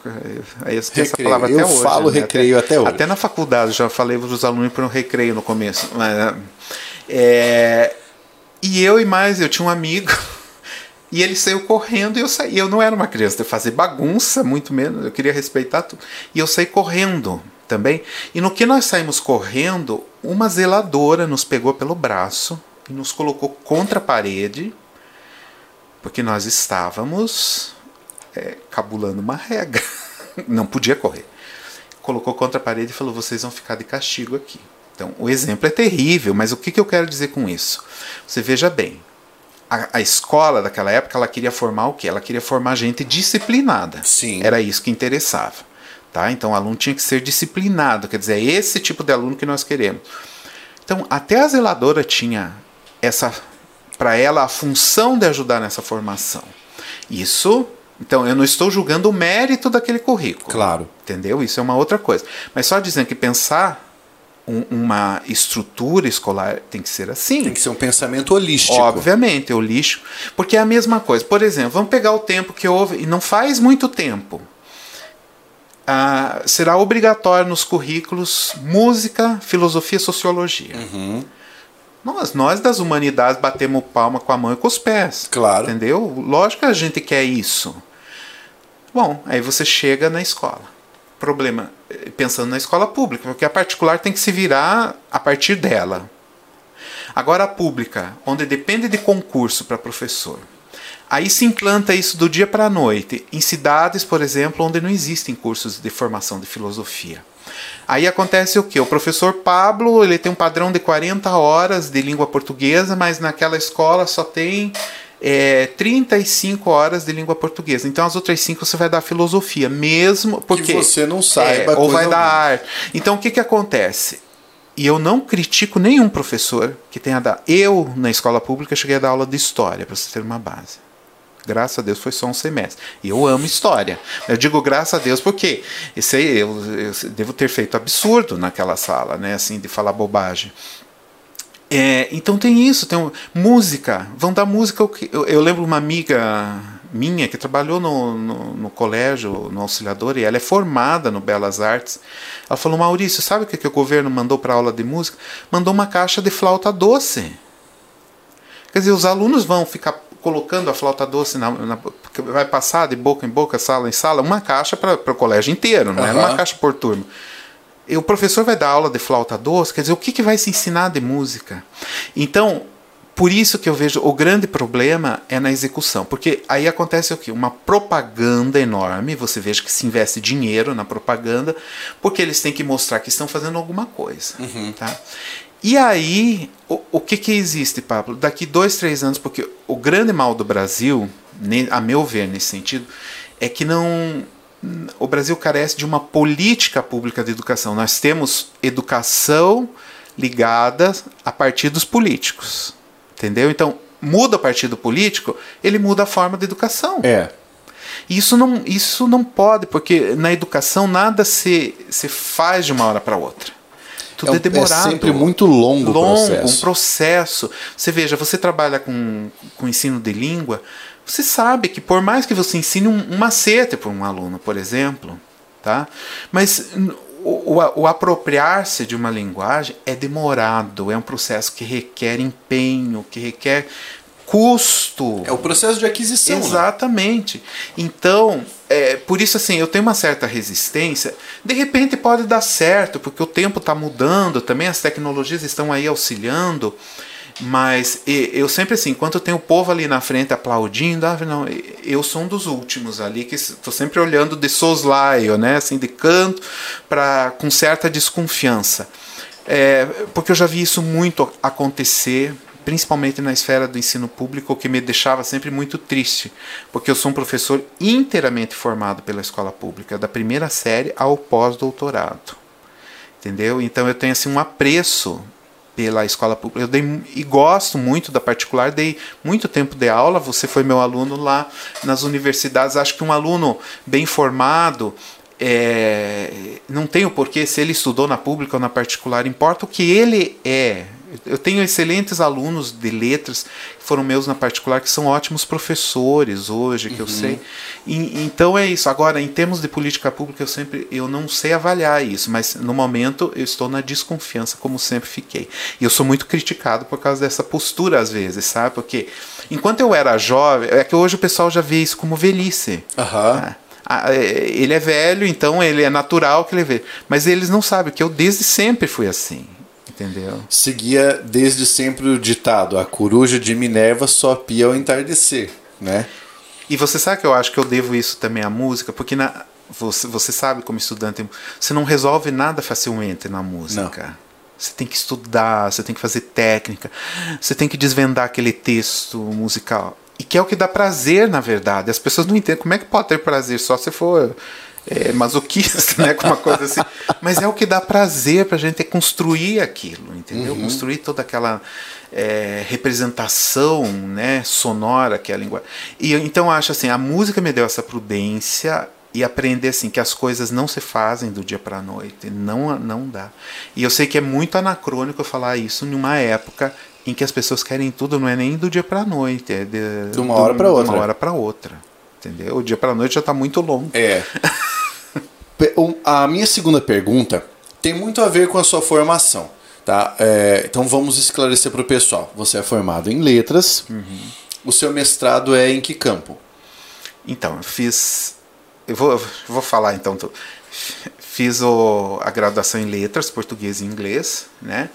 B: aí eu recreio. essa palavra
A: até
B: eu hoje.
A: Eu falo né? recreio até, até, hoje.
B: Até na faculdade já falei para os alunos para um recreio no começo. Mas, é, e eu e mais, eu tinha um amigo e ele saiu correndo e eu saí. Eu não era uma criança de fazer bagunça, muito menos, eu queria respeitar tudo. E eu saí correndo também. E no que nós saímos correndo, uma zeladora nos pegou pelo braço e nos colocou contra a parede, porque nós estávamos é, cabulando uma regra. Não podia correr. Colocou contra a parede e falou: vocês vão ficar de castigo aqui. Então, o exemplo é terrível, mas o que, que eu quero dizer com isso? Você veja bem, a, a, escola daquela época ela queria formar o quê? Ela queria formar gente disciplinada.
A: Sim.
B: Era isso que interessava. Tá? Então o aluno tinha que ser disciplinado, quer dizer, é esse tipo de aluno que nós queremos. Então, até a zeladora tinha essa para ela a função de ajudar nessa formação. Isso, então eu não estou julgando o mérito daquele currículo.
A: Claro.
B: Entendeu? Isso é uma outra coisa. Mas só dizendo que pensar um, uma estrutura escolar tem que ser assim.
A: Tem que ser um pensamento holístico.
B: Obviamente, holístico. Porque é a mesma coisa. Por exemplo, vamos pegar o tempo que houve, e não faz muito tempo, ah, será obrigatório nos currículos música, filosofia, sociologia.
A: Uhum.
B: Nós, nós das humanidades batemos palma com a mão e com os pés.
A: Claro.
B: Entendeu? Lógico que a gente quer isso. Bom, aí você chega na escola. Problema, eh, pensando na escola pública, porque a particular tem que se virar a partir dela. Agora a pública, onde depende de concurso para professor, Aí se implanta isso do dia para a noite, em cidades, por exemplo, onde não existem cursos de formação de filosofia. Aí acontece o que? O professor Pablo ele tem um padrão de 40 horas de língua portuguesa, mas naquela escola só tem é, 35 horas de língua portuguesa. Então as outras 5 você vai dar filosofia, mesmo porque.
A: Que você não saiba.
B: É, ou vai dar arte. Então o que, que acontece? E eu não critico nenhum professor que tenha dado. Eu, na escola pública, cheguei a dar aula de história, para você ter uma base. Graças a Deus foi só um semestre. E eu amo história. Eu digo graças a Deus porque esse eu, eu devo ter feito absurdo naquela sala, né? Assim, de falar bobagem. É, então tem isso, tem um, música. Vão dar música. Eu, eu, lembro uma amiga minha que trabalhou no, no, no, colégio, no auxiliador, e ela é formada no Belas Artes. Ela falou: Maurício, sabe o que, que o governo mandou para aula de música? Mandou uma caixa de flauta doce. Quer dizer, os alunos vão ficar colocando a flauta doce na, na, vai passar de boca em boca, sala em sala, uma caixa para o colégio inteiro, não uhum. é uma caixa por turma. E o professor vai dar aula de flauta doce, quer dizer, o que, que vai se ensinar de música? Então, por isso que eu vejo o grande problema é na execução, porque aí acontece o que? Uma propaganda enorme, você veja que se investe dinheiro na propaganda, porque eles têm que mostrar que estão fazendo alguma coisa.
A: Uhum.
B: Tá? E aí, o, o que, que existe, Pablo? Daqui dois, três anos, porque o grande mal do Brasil, a meu ver, nesse sentido, é que não. O Brasil carece de uma política pública de educação. Nós temos educação ligada a partidos políticos. Entendeu? Então, muda o partido político, ele muda a forma de educação.
A: É.
B: Isso não, isso não pode, porque na educação nada se, se faz de uma hora para outra. Tudo é, é demorado.
A: É sempre muito longo,
B: longo
A: o processo.
B: um processo. Você veja, você trabalha com, com ensino de língua, você sabe que por mais que você ensine um, um macete para um aluno, por exemplo, tá? mas o, o, o apropriar-se de uma linguagem é demorado, é um processo que requer empenho, que requer custo.
A: É o processo de aquisição.
B: Né? Exatamente. Né? Então, é, por isso assim, eu tenho uma certa resistência. De repente pode dar certo, porque o tempo está mudando, também as tecnologias estão aí auxiliando. Mas eu sempre assim, enquanto tem o povo ali na frente aplaudindo, ah, não, eu sou um dos últimos ali que estou sempre olhando de soslaio, né, assim de canto, para com certa desconfiança, é, porque eu já vi isso muito acontecer, principalmente na esfera do ensino público, o que me deixava sempre muito triste, porque eu sou um professor inteiramente formado pela escola pública, da primeira série ao pós-doutorado, entendeu? Então eu tenho assim um apreço pela escola pública. Eu dei e gosto muito da particular, dei muito tempo de aula. Você foi meu aluno lá nas universidades. Acho que um aluno bem formado é, não tem o porquê se ele estudou na pública ou na particular, importa o que ele é, eu tenho excelentes alunos de letras que foram meus na particular, que são ótimos professores hoje, que uhum. eu sei. E, então é isso. Agora, em termos de política pública, eu sempre eu não sei avaliar isso, mas no momento eu estou na desconfiança, como sempre fiquei. E eu sou muito criticado por causa dessa postura, às vezes, sabe? Porque enquanto eu era jovem, é que hoje o pessoal já vê isso como velhice.
A: Uhum.
B: ele é velho, então ele é natural que ele vê. Mas eles não sabem que eu desde sempre fui assim. Entendeu?
A: Seguia desde sempre o ditado: a coruja de Minerva só pia ao entardecer, né?
B: E você sabe que eu acho que eu devo isso também à música, porque na, você, você sabe, como estudante, você não resolve nada facilmente na música. Não. Você tem que estudar, você tem que fazer técnica, você tem que desvendar aquele texto musical. E que é o que dá prazer, na verdade. As pessoas não entendem como é que pode ter prazer só se for é, masoquista, né? Com uma coisa assim. Mas é o que dá prazer pra gente é construir aquilo, entendeu? Uhum. Construir toda aquela é, representação né, sonora que é a linguagem. E então eu acho assim, a música me deu essa prudência e aprender assim que as coisas não se fazem do dia para a noite, não não dá. E eu sei que é muito anacrônico falar isso numa época em que as pessoas querem tudo, não é nem do dia para a noite, é de,
A: de uma hora para outra.
B: De uma hora para outra. Entendeu? O dia para a noite já está muito longo.
A: É. A minha segunda pergunta tem muito a ver com a sua formação. Tá? É, então vamos esclarecer para o pessoal. Você é formado em letras. Uhum. O seu mestrado é em que campo?
B: Então, eu fiz. Eu vou, eu vou falar então. Fiz o, a graduação em letras, português e inglês, né?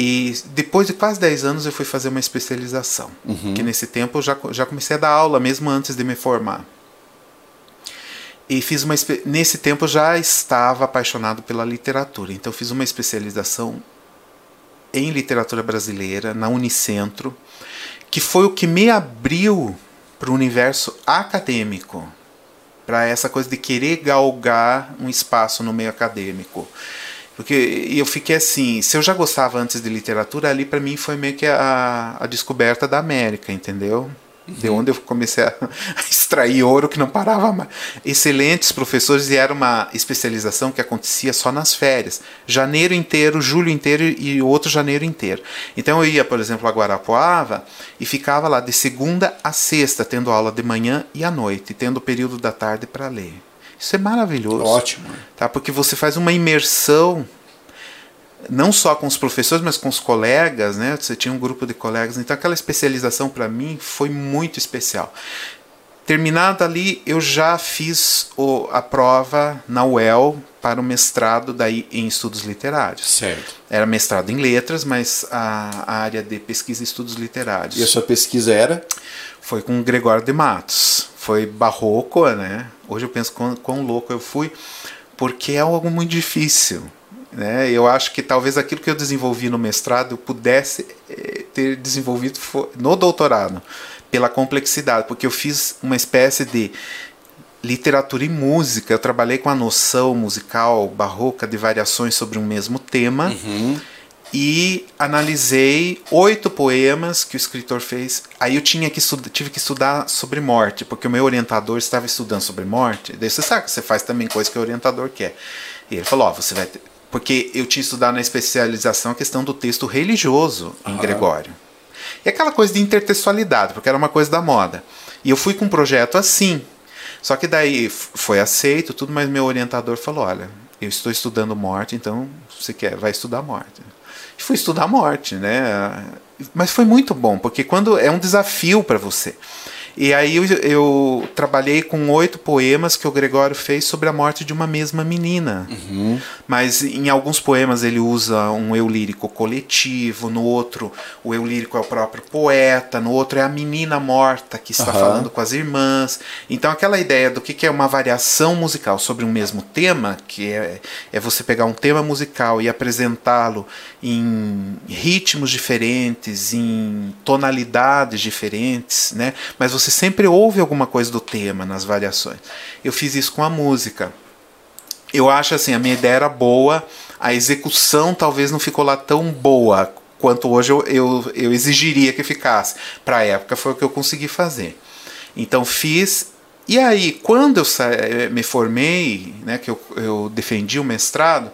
B: E depois de quase 10 anos eu fui fazer uma especialização. Uhum. Que nesse tempo eu já, já comecei a dar aula, mesmo antes de me formar e fiz uma nesse tempo eu já estava apaixonado pela literatura então fiz uma especialização em literatura brasileira na Unicentro que foi o que me abriu para o universo acadêmico para essa coisa de querer galgar um espaço no meio acadêmico porque eu fiquei assim se eu já gostava antes de literatura ali para mim foi meio que a, a descoberta da América entendeu de onde eu comecei a extrair ouro que não parava mais. Excelentes professores e era uma especialização que acontecia só nas férias. Janeiro inteiro, julho inteiro e outro janeiro inteiro. Então eu ia, por exemplo, a Guarapuava e ficava lá de segunda a sexta, tendo aula de manhã e à noite, tendo o período da tarde para ler. Isso é maravilhoso.
A: Ótimo.
B: Tá? Porque você faz uma imersão não só com os professores, mas com os colegas, né? Você tinha um grupo de colegas, então aquela especialização para mim foi muito especial. Terminada ali, eu já fiz o, a prova na UEL para o mestrado daí em estudos literários.
A: Certo.
B: Era mestrado em letras, mas a, a área de pesquisa e estudos literários.
A: E a sua pesquisa era?
B: Foi com Gregório de Matos. Foi barroco, né? Hoje eu penso quão, quão louco eu fui, porque é algo muito difícil né? Eu acho que talvez aquilo que eu desenvolvi no mestrado eu pudesse eh, ter desenvolvido no doutorado, pela complexidade, porque eu fiz uma espécie de literatura e música. Eu trabalhei com a noção musical barroca de variações sobre um mesmo tema. Uhum. E analisei oito poemas que o escritor fez. Aí eu tinha que tive que estudar sobre morte, porque o meu orientador estava estudando sobre morte. Daí você sabe que você faz também coisa que o orientador quer. E ele falou: Ó, oh, você vai ter, porque eu tinha estudado na especialização a questão do texto religioso em uhum. Gregório. E aquela coisa de intertextualidade, porque era uma coisa da moda. E eu fui com um projeto assim. Só que daí foi aceito tudo, mas meu orientador falou: olha, eu estou estudando morte, então você quer, vai estudar morte. E fui estudar morte, né? mas foi muito bom, porque quando é um desafio para você. E aí eu, eu, trabalhei com oito poemas que o Gregório fez sobre a morte de uma mesma menina. Uhum. Mas em alguns poemas ele usa um eu lírico coletivo, no outro o eu lírico é o próprio poeta, no outro é a menina morta que está uhum. falando com as irmãs. Então aquela ideia do que é uma variação musical sobre um mesmo tema, que é, é você pegar um tema musical e apresentá-lo em ritmos diferentes, em tonalidades diferentes, né? Mas você sempre ouve alguma coisa do tema nas variações. Eu fiz isso com a música. Eu acho assim, a minha ideia era boa, a execução talvez não ficou lá tão boa quanto hoje eu, eu, eu exigiria que ficasse. Para a época foi o que eu consegui fazer. Então fiz e aí, quando eu me formei, né, que eu, eu defendi o mestrado,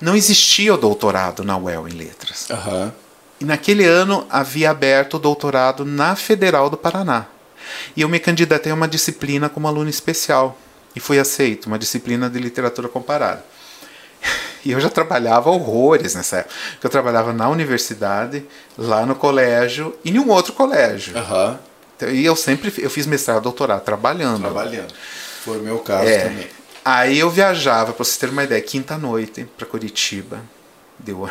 B: não existia o doutorado na UEL em letras.
A: Uhum.
B: E naquele ano havia aberto o doutorado na Federal do Paraná. E eu me candidatei a uma disciplina como aluno especial. E fui aceito, uma disciplina de literatura comparada. E eu já trabalhava horrores nessa época. Eu trabalhava na universidade, lá no colégio e em um outro colégio.
A: Uhum.
B: E eu sempre eu fiz mestrado, doutorado, trabalhando.
A: Trabalhando. Foi o meu caso
B: é.
A: também.
B: Aí eu viajava, para vocês terem uma ideia, quinta-noite para Curitiba. Deu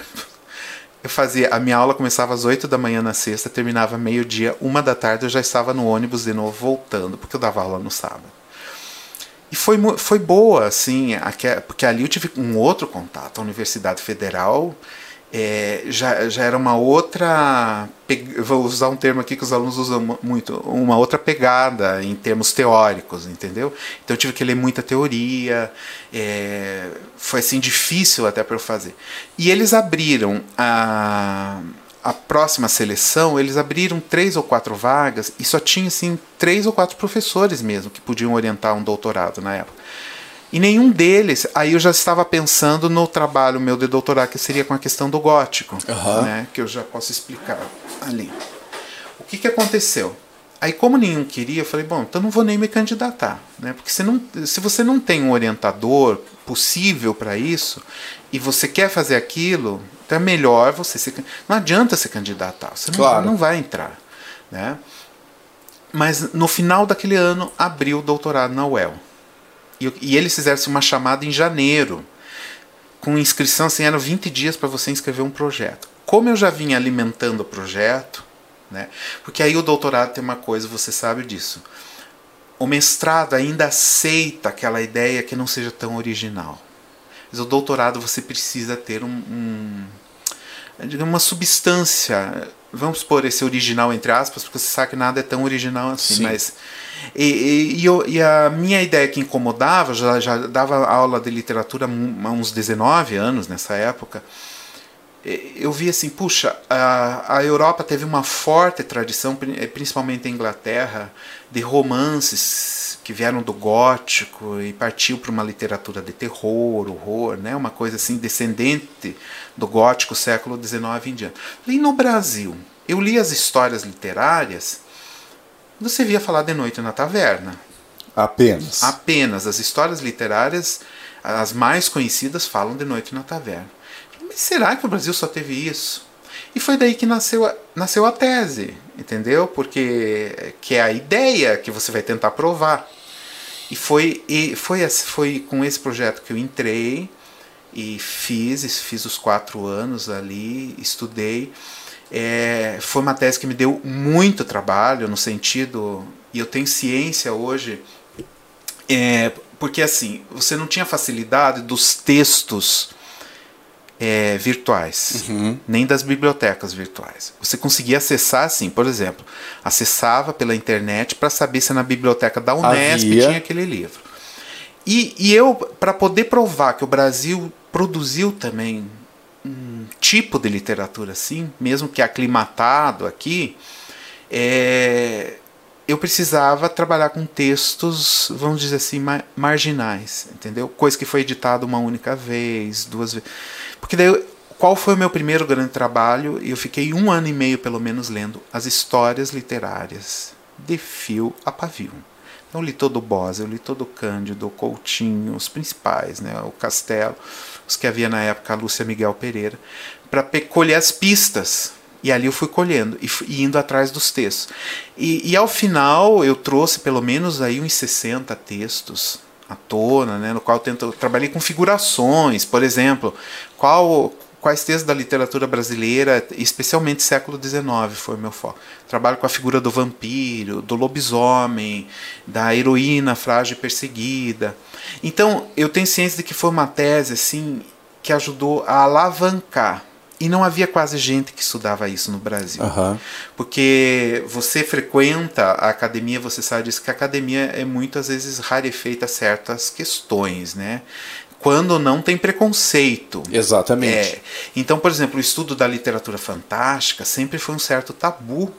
B: Eu fazia, a minha aula começava às 8 da manhã na sexta, terminava meio-dia, uma da tarde eu já estava no ônibus de novo voltando, porque eu dava aula no sábado. E foi, foi boa, assim, porque ali eu tive um outro contato. A Universidade Federal é, já, já era uma outra. Vou usar um termo aqui que os alunos usam muito, uma outra pegada em termos teóricos, entendeu? Então eu tive que ler muita teoria, é, foi assim difícil até para eu fazer. E eles abriram a, a próxima seleção, eles abriram três ou quatro vagas e só tinha assim três ou quatro professores mesmo que podiam orientar um doutorado na época. E nenhum deles, aí eu já estava pensando no trabalho meu de doutorado, que seria com a questão do gótico, uhum. né, que eu já posso explicar ali. O que, que aconteceu? Aí, como nenhum queria, eu falei, bom, então não vou nem me candidatar, né? Porque se, não, se você não tem um orientador possível para isso e você quer fazer aquilo, então é melhor você se. Não adianta se candidatar, você não, claro. não vai entrar, né? Mas no final daquele ano abriu o doutorado na UEL. E, e eles fizeram uma chamada em janeiro, com inscrição, assim, eram 20 dias para você inscrever um projeto. Como eu já vinha alimentando o projeto, né, porque aí o doutorado tem uma coisa, você sabe disso. O mestrado ainda aceita aquela ideia que não seja tão original. Mas o doutorado você precisa ter um, um uma substância vamos pôr esse original entre aspas, porque você sabe que nada é tão original assim, Sim. mas e, e, eu, e, a minha ideia que incomodava, já, já dava aula de literatura há uns 19 anos nessa época, eu vi assim, puxa, a, a Europa teve uma forte tradição, eh, principalmente a Inglaterra, de romances que vieram do gótico e partiu para uma literatura de terror, horror, né? uma coisa assim descendente do gótico século XIX em diante. E no Brasil, eu li as histórias literárias, você via falar de noite na taverna.
A: Apenas.
B: Apenas. As histórias literárias, as mais conhecidas, falam de noite na taverna. Mas será que o Brasil só teve isso? E foi daí que nasceu a, nasceu a tese, entendeu? Porque que é a ideia que você vai tentar provar. E foi, e foi, foi com esse projeto que eu entrei e fiz, fiz os quatro anos ali, estudei. É, foi uma tese que me deu muito trabalho no sentido, e eu tenho ciência hoje, é, porque assim, você não tinha facilidade dos textos é, virtuais, uhum. nem das bibliotecas virtuais. Você conseguia acessar, assim, por exemplo, acessava pela internet para saber se na biblioteca da Unesp Havia. tinha aquele livro. E, e eu, para poder provar que o Brasil produziu também tipo de literatura assim, mesmo que aclimatado aqui, é, eu precisava trabalhar com textos, vamos dizer assim, marginais, entendeu? Coisa que foi editada uma única vez, duas vezes. Porque daí, qual foi o meu primeiro grande trabalho? Eu fiquei um ano e meio, pelo menos, lendo as histórias literárias de fio a pavio. Então, eu li todo o Bose, eu li todo o Cândido, o Coutinho, os principais, né? o Castelo, os que havia na época, a Lúcia Miguel Pereira, para colher as pistas E ali eu fui colhendo e, fui, indo atrás dos textos. E, e, ao final eu trouxe pelo menos aí uns 60 textos à tona, né, no qual eu, tento, trabalhei com figurações, por exemplo, qual quais textos da literatura brasileira, especialmente século XIX, foi o meu foco. Trabalho com a figura do vampiro, do lobisomem, da heroína frágil perseguida. Então, eu tenho ciência de que foi uma tese assim que ajudou a alavancar. E não havia quase gente que estudava isso no Brasil.
A: Uhum.
B: Porque você frequenta a academia, você sabe disso, que a academia é muitas vezes rarefeita certas questões, né? quando não tem preconceito.
A: Exatamente.
B: É. Então, por exemplo, o estudo da literatura fantástica sempre foi um certo tabu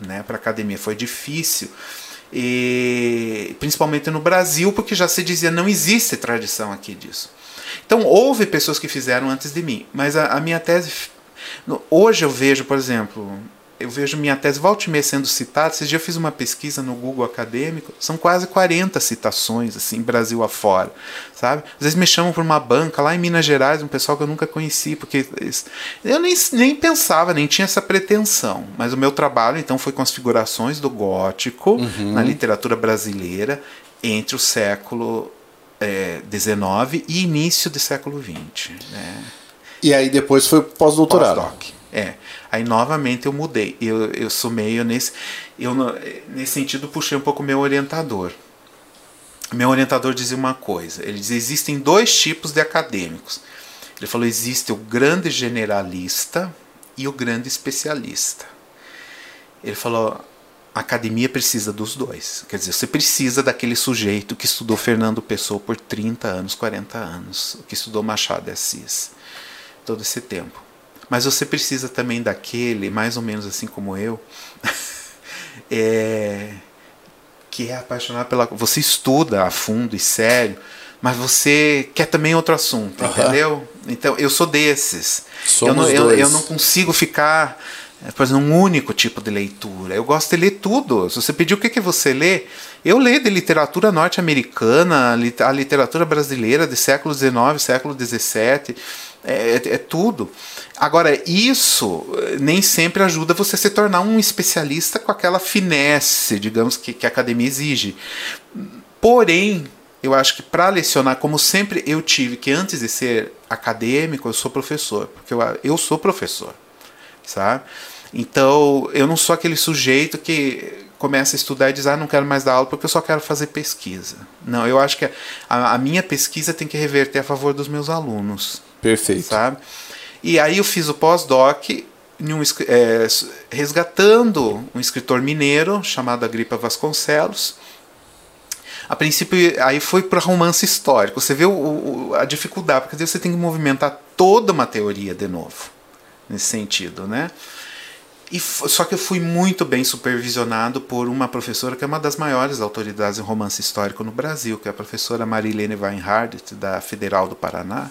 B: né, para a academia. Foi difícil. E, principalmente no Brasil, porque já se dizia não existe tradição aqui disso. Então, houve pessoas que fizeram antes de mim, mas a, a minha tese. Hoje eu vejo, por exemplo, eu vejo minha tese volta e meia sendo citada. Esses dias eu fiz uma pesquisa no Google Acadêmico, são quase 40 citações, assim, Brasil afora, sabe? Às vezes me chamam para uma banca lá em Minas Gerais, um pessoal que eu nunca conheci, porque eu nem, nem pensava, nem tinha essa pretensão. Mas o meu trabalho, então, foi com as figurações do gótico uhum. na literatura brasileira entre o século XIX é, e início do século XX. Né?
A: E aí depois foi pós-doutorado. Pós
B: é. Aí novamente eu mudei. Eu, eu sou meio nesse. Eu, nesse sentido, puxei um pouco meu orientador. Meu orientador dizia uma coisa: ele dizia, existem dois tipos de acadêmicos. Ele falou: existe o grande generalista e o grande especialista. Ele falou: a academia precisa dos dois. Quer dizer, você precisa daquele sujeito que estudou Fernando Pessoa por 30 anos, 40 anos, que estudou Machado de Assis todo esse tempo. Mas você precisa também daquele, mais ou menos assim como eu, é, que é apaixonado pela. Você estuda a fundo e sério, mas você quer também outro assunto, entendeu? Então eu sou desses.
A: Somos
B: eu, não,
A: dois.
B: Eu, eu não consigo ficar é, por exemplo, um único tipo de leitura. Eu gosto de ler tudo. Se você pedir o que, que você lê, eu leio de literatura norte-americana, a literatura brasileira de século XIX, século XVII, é, é, é tudo. Agora, isso eh, nem sempre ajuda você a se tornar um especialista com aquela finesse, digamos, que, que a academia exige. Porém, eu acho que para lecionar, como sempre eu tive, que antes de ser acadêmico, eu sou professor, porque eu, eu sou professor, sabe? Então, eu não sou aquele sujeito que começa a estudar e diz, ah, não quero mais dar aula porque eu só quero fazer pesquisa. Não, eu acho que a, a minha pesquisa tem que reverter a favor dos meus alunos.
A: Perfeito.
B: Sabe? E aí eu fiz o pós-doc um, é, resgatando um escritor mineiro chamado Agripa Vasconcelos. A princípio, aí foi para romance histórico. Você vê o, o, a dificuldade, porque você tem que movimentar toda uma teoria de novo, nesse sentido, né? E, só que eu fui muito bem supervisionado por uma professora que é uma das maiores autoridades em romance histórico no Brasil, que é a professora Marilene Weinhardt, da Federal do Paraná.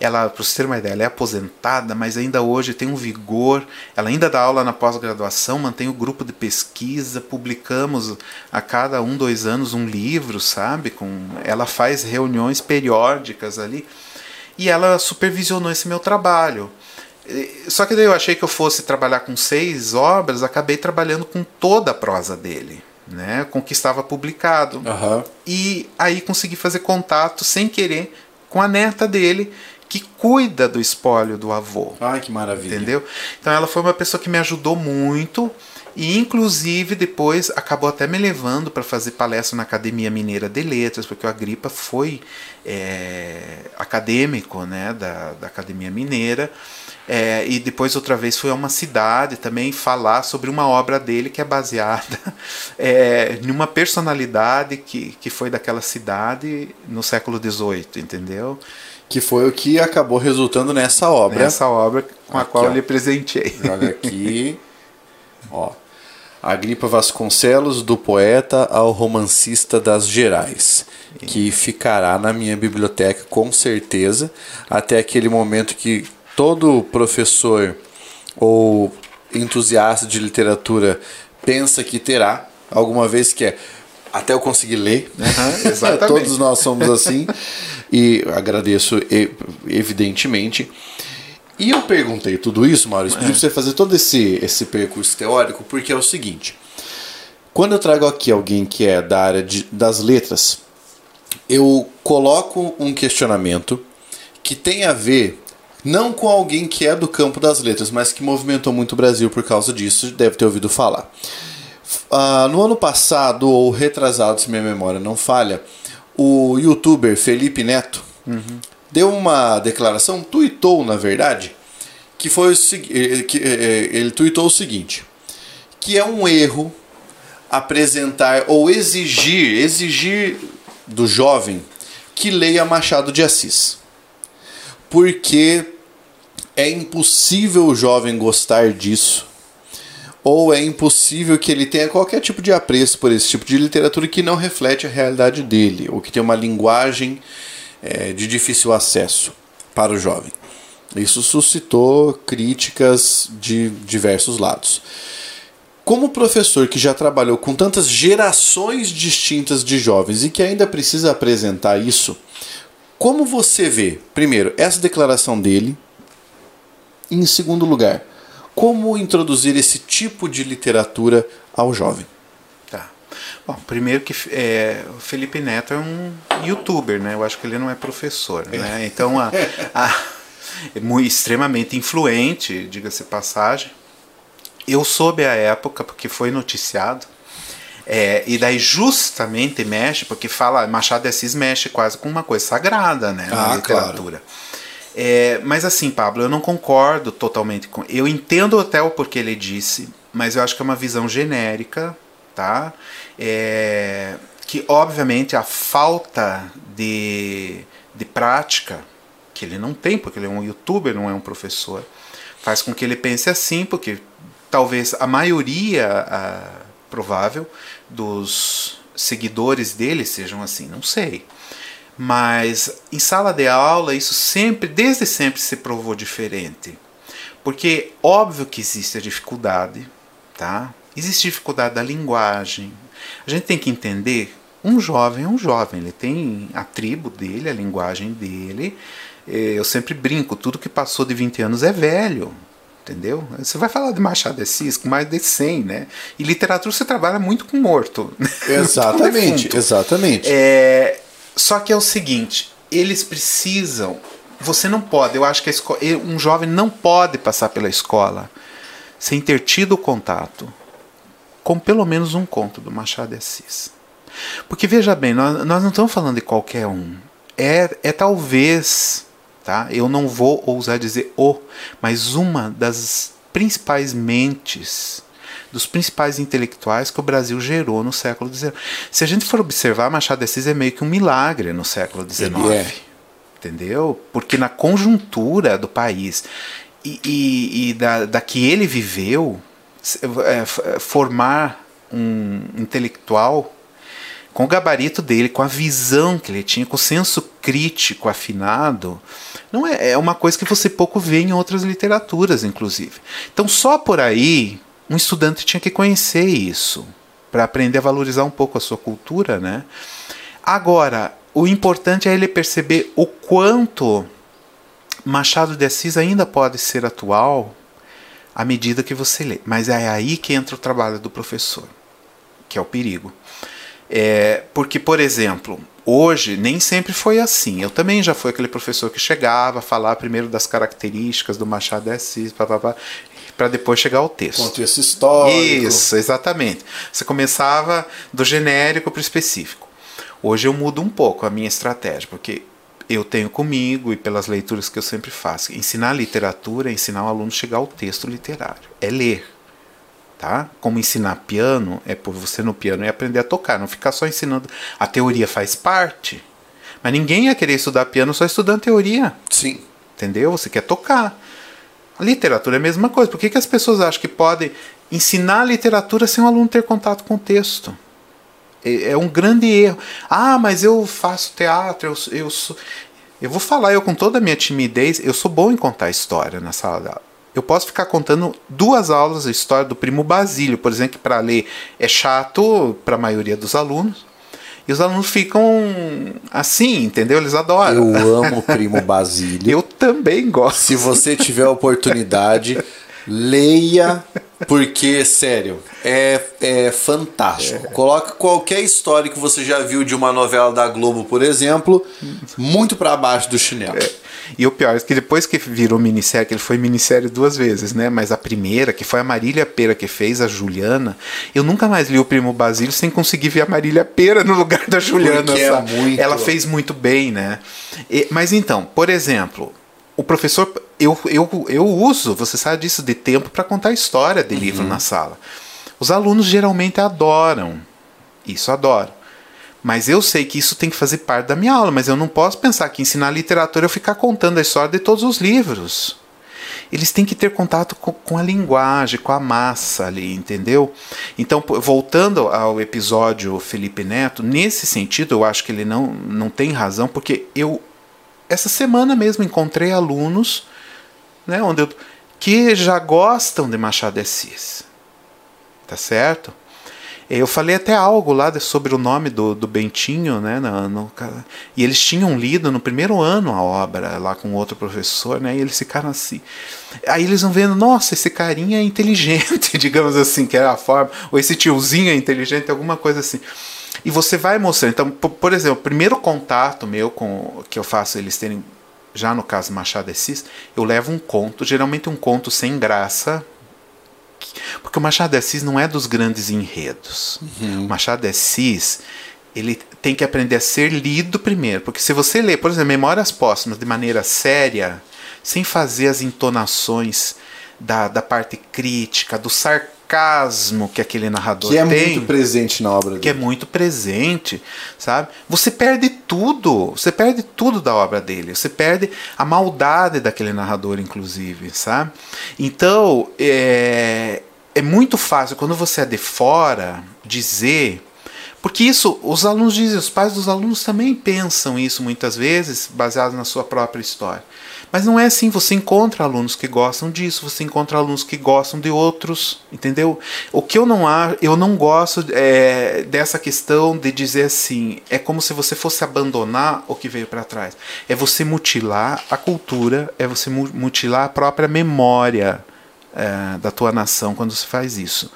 B: Ela, para você ter uma ideia, ela é aposentada, mas ainda hoje tem um vigor. Ela ainda dá aula na pós-graduação, mantém o grupo de pesquisa, publicamos a cada um, dois anos um livro, sabe? Com, ela faz reuniões periódicas ali. E ela supervisionou esse meu trabalho. Só que daí eu achei que eu fosse trabalhar com seis obras, acabei trabalhando com toda a prosa dele. Né, com o que estava publicado.
A: Uhum.
B: E aí consegui fazer contato sem querer com a neta dele, que cuida do espólio do avô.
A: Ai, que maravilha.
B: Entendeu? Então ela foi uma pessoa que me ajudou muito e inclusive depois acabou até me levando para fazer palestra na Academia Mineira de Letras, porque o Agripa foi é, acadêmico né, da, da Academia Mineira. É, e depois outra vez foi a uma cidade também falar sobre uma obra dele que é baseada é, em uma personalidade que, que foi daquela cidade no século XVIII, entendeu?
A: Que foi o que acabou resultando nessa obra.
B: Nessa obra com a aqui, qual ó, eu lhe presentei.
A: Joga aqui. ó. Agripa Vasconcelos, do poeta ao romancista das Gerais, que ficará na minha biblioteca com certeza, até aquele momento que todo professor ou entusiasta de literatura pensa que terá alguma vez que é até eu conseguir ler.
B: Uhum,
A: Todos nós somos assim. e agradeço evidentemente. E eu perguntei tudo isso, Maurício, pedi é. pra você fazer todo esse, esse percurso teórico, porque é o seguinte. Quando eu trago aqui alguém que é da área de, das letras, eu coloco um questionamento que tem a ver não com alguém que é do campo das letras, mas que movimentou muito o Brasil por causa disso, deve ter ouvido falar. Uh, no ano passado, ou retrasado, se minha memória não falha, o youtuber Felipe Neto uhum. deu uma declaração, tweetou na verdade, que foi o que ele tweetou o seguinte: que é um erro apresentar ou exigir, exigir do jovem que leia Machado de Assis. Porque é impossível o jovem gostar disso, ou é impossível que ele tenha qualquer tipo de apreço por esse tipo de literatura que não reflete a realidade dele, ou que tem uma linguagem é, de difícil acesso para o jovem. Isso suscitou críticas de diversos lados. Como professor que já trabalhou com tantas gerações distintas de jovens e que ainda precisa apresentar isso, como você vê, primeiro, essa declaração dele, e em segundo lugar, como introduzir esse tipo de literatura ao jovem?
B: Tá. Bom, primeiro que é, o Felipe Neto é um youtuber, né? Eu acho que ele não é professor, né? Então, a, a, é muito, extremamente influente, diga-se passagem eu soube a época, porque foi noticiado, é, e daí justamente mexe, porque fala, Machado de Assis mexe quase com uma coisa sagrada, né, na ah, literatura. Claro. É, mas assim, Pablo, eu não concordo totalmente com. Eu entendo até o porquê ele disse, mas eu acho que é uma visão genérica, tá? É, que obviamente a falta de, de prática que ele não tem, porque ele é um youtuber, não é um professor, faz com que ele pense assim, porque talvez a maioria a, provável dos seguidores dele sejam assim, não sei. Mas em sala de aula isso sempre, desde sempre se provou diferente. Porque óbvio que existe a dificuldade, tá? Existe dificuldade da linguagem. A gente tem que entender, um jovem é um jovem, ele tem a tribo dele, a linguagem dele. Eu sempre brinco, tudo que passou de 20 anos é velho entendeu? Você vai falar de Machado de Assis com mais de 100, né? E literatura você trabalha muito com morto.
A: Exatamente, exatamente.
B: É, só que é o seguinte, eles precisam, você não pode, eu acho que escola, um jovem não pode passar pela escola sem ter tido contato com pelo menos um conto do Machado de Assis. Porque veja bem, nós, nós não estamos falando de qualquer um. É, é talvez tá? Eu não vou ousar dizer o, mas uma das principais mentes dos principais intelectuais que o Brasil gerou no século XIX. Se a gente for observar, Machado de Assis é meio que um milagre no século XIX. É. Entendeu? Porque na conjuntura do país e, e, e da, da que ele viveu, é, formar um intelectual com o gabarito dele, com a visão que ele tinha, com o senso crítico afinado, não é, é uma coisa que você pouco vê em outras literaturas, inclusive. Então, só por aí, um estudante tinha que conhecer isso, para aprender a valorizar um pouco a sua cultura, né? Agora, o importante é ele perceber o quanto Machado de Assis ainda pode ser atual à medida que você lê. Mas é aí que entra o trabalho do professor, que é o perigo. É, porque, por exemplo, hoje nem sempre foi assim. Eu também já fui aquele professor que chegava a falar primeiro das características do Machado de Assis, para depois chegar ao texto.
A: Contexto histórico.
B: Isso, exatamente. Você começava do genérico para o específico. Hoje eu mudo um pouco a minha estratégia, porque eu tenho comigo e pelas leituras que eu sempre faço, ensinar literatura é ensinar o aluno a chegar ao texto literário, é ler tá? Como ensinar piano é por você no piano e aprender a tocar, não ficar só ensinando. A teoria faz parte, mas ninguém ia querer estudar piano só estudando teoria.
A: Sim.
B: Entendeu? Você quer tocar. Literatura é a mesma coisa. Por que, que as pessoas acham que podem ensinar literatura sem o aluno ter contato com o texto? É, é um grande erro. Ah, mas eu faço teatro, eu, eu sou. Eu vou falar, eu com toda a minha timidez, eu sou bom em contar história na sala de aula eu posso ficar contando duas aulas a história do primo Basílio, por exemplo, que para ler é chato para a maioria dos alunos. E os alunos ficam assim, entendeu? Eles adoram.
A: Eu amo o Primo Basílio.
B: Eu também gosto.
A: Se você tiver a oportunidade, leia, porque, sério, é, é fantástico. É. Coloca qualquer história que você já viu de uma novela da Globo, por exemplo, muito para baixo do chinelo. É.
B: E o pior é que depois que virou minissérie, que ele foi minissérie duas vezes, né? Mas a primeira, que foi a Marília Pera que fez, a Juliana, eu nunca mais li o Primo Basílio sem conseguir ver a Marília Pera no lugar da Juliana. É. Ela fez muito bem, né? E, mas então, por exemplo, o professor, eu, eu, eu uso, você sabe disso, de tempo para contar a história de uhum. livro na sala. Os alunos geralmente adoram. Isso adoram. Mas eu sei que isso tem que fazer parte da minha aula, mas eu não posso pensar que ensinar literatura é eu ficar contando a história de todos os livros. Eles têm que ter contato com, com a linguagem, com a massa ali, entendeu? Então, voltando ao episódio Felipe Neto, nesse sentido eu acho que ele não, não tem razão, porque eu, essa semana mesmo, encontrei alunos né, onde eu, que já gostam de Machado de Assis. Tá certo? Eu falei até algo lá sobre o nome do, do Bentinho, né? No, no, e eles tinham lido no primeiro ano a obra lá com outro professor, né? E eles ficaram assim. Aí eles vão vendo, nossa, esse carinha é inteligente, digamos assim, que era a forma, ou esse tiozinho é inteligente, alguma coisa assim. E você vai mostrando. Então, por, por exemplo, o primeiro contato meu com que eu faço eles terem já no caso Machado de Assis, eu levo um conto, geralmente um conto sem graça, porque o Machado de Assis não é dos grandes enredos. Uhum. O Machado de Assis ele tem que aprender a ser lido primeiro. Porque se você lê, por exemplo, Memórias Póstumas de maneira séria, sem fazer as entonações da, da parte crítica, do sarcasmo, sarcasmo que aquele narrador
A: que
B: é
A: tem, muito presente na obra dele.
B: que é muito presente, sabe? Você perde tudo, você perde tudo da obra dele, você perde a maldade daquele narrador, inclusive, sabe? Então é, é muito fácil quando você é de fora dizer porque isso, os alunos dizem, os pais dos alunos também pensam isso muitas vezes, baseado na sua própria história. Mas não é assim, você encontra alunos que gostam disso, você encontra alunos que gostam de outros, entendeu? O que eu não eu não gosto é, dessa questão de dizer assim, é como se você fosse abandonar o que veio para trás. É você mutilar a cultura, é você mutilar a própria memória. É, da tua nação quando se faz isso.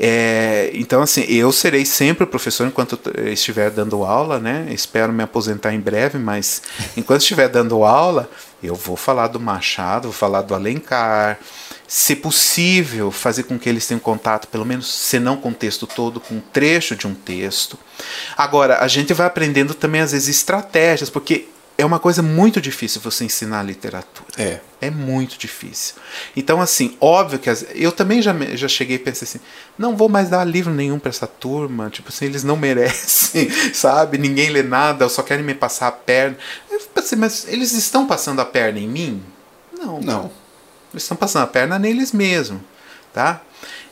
B: É, então, assim, eu serei sempre o professor enquanto estiver dando aula, né? Espero me aposentar em breve, mas enquanto estiver dando aula, eu vou falar do Machado, vou falar do Alencar. Se possível, fazer com que eles tenham contato, pelo menos, se não com o texto todo, com um trecho de um texto. Agora, a gente vai aprendendo também, às vezes, estratégias, porque é uma coisa muito difícil você ensinar literatura.
A: É.
B: É muito difícil. Então, assim, óbvio que as, eu também já, já cheguei e pensei assim: não vou mais dar livro nenhum para essa turma. Tipo assim, eles não merecem, sabe? Ninguém lê nada, só querem me passar a perna. Eu pensei, mas eles estão passando a perna em mim? Não.
A: Não.
B: Eles estão passando a perna neles mesmos. Tá?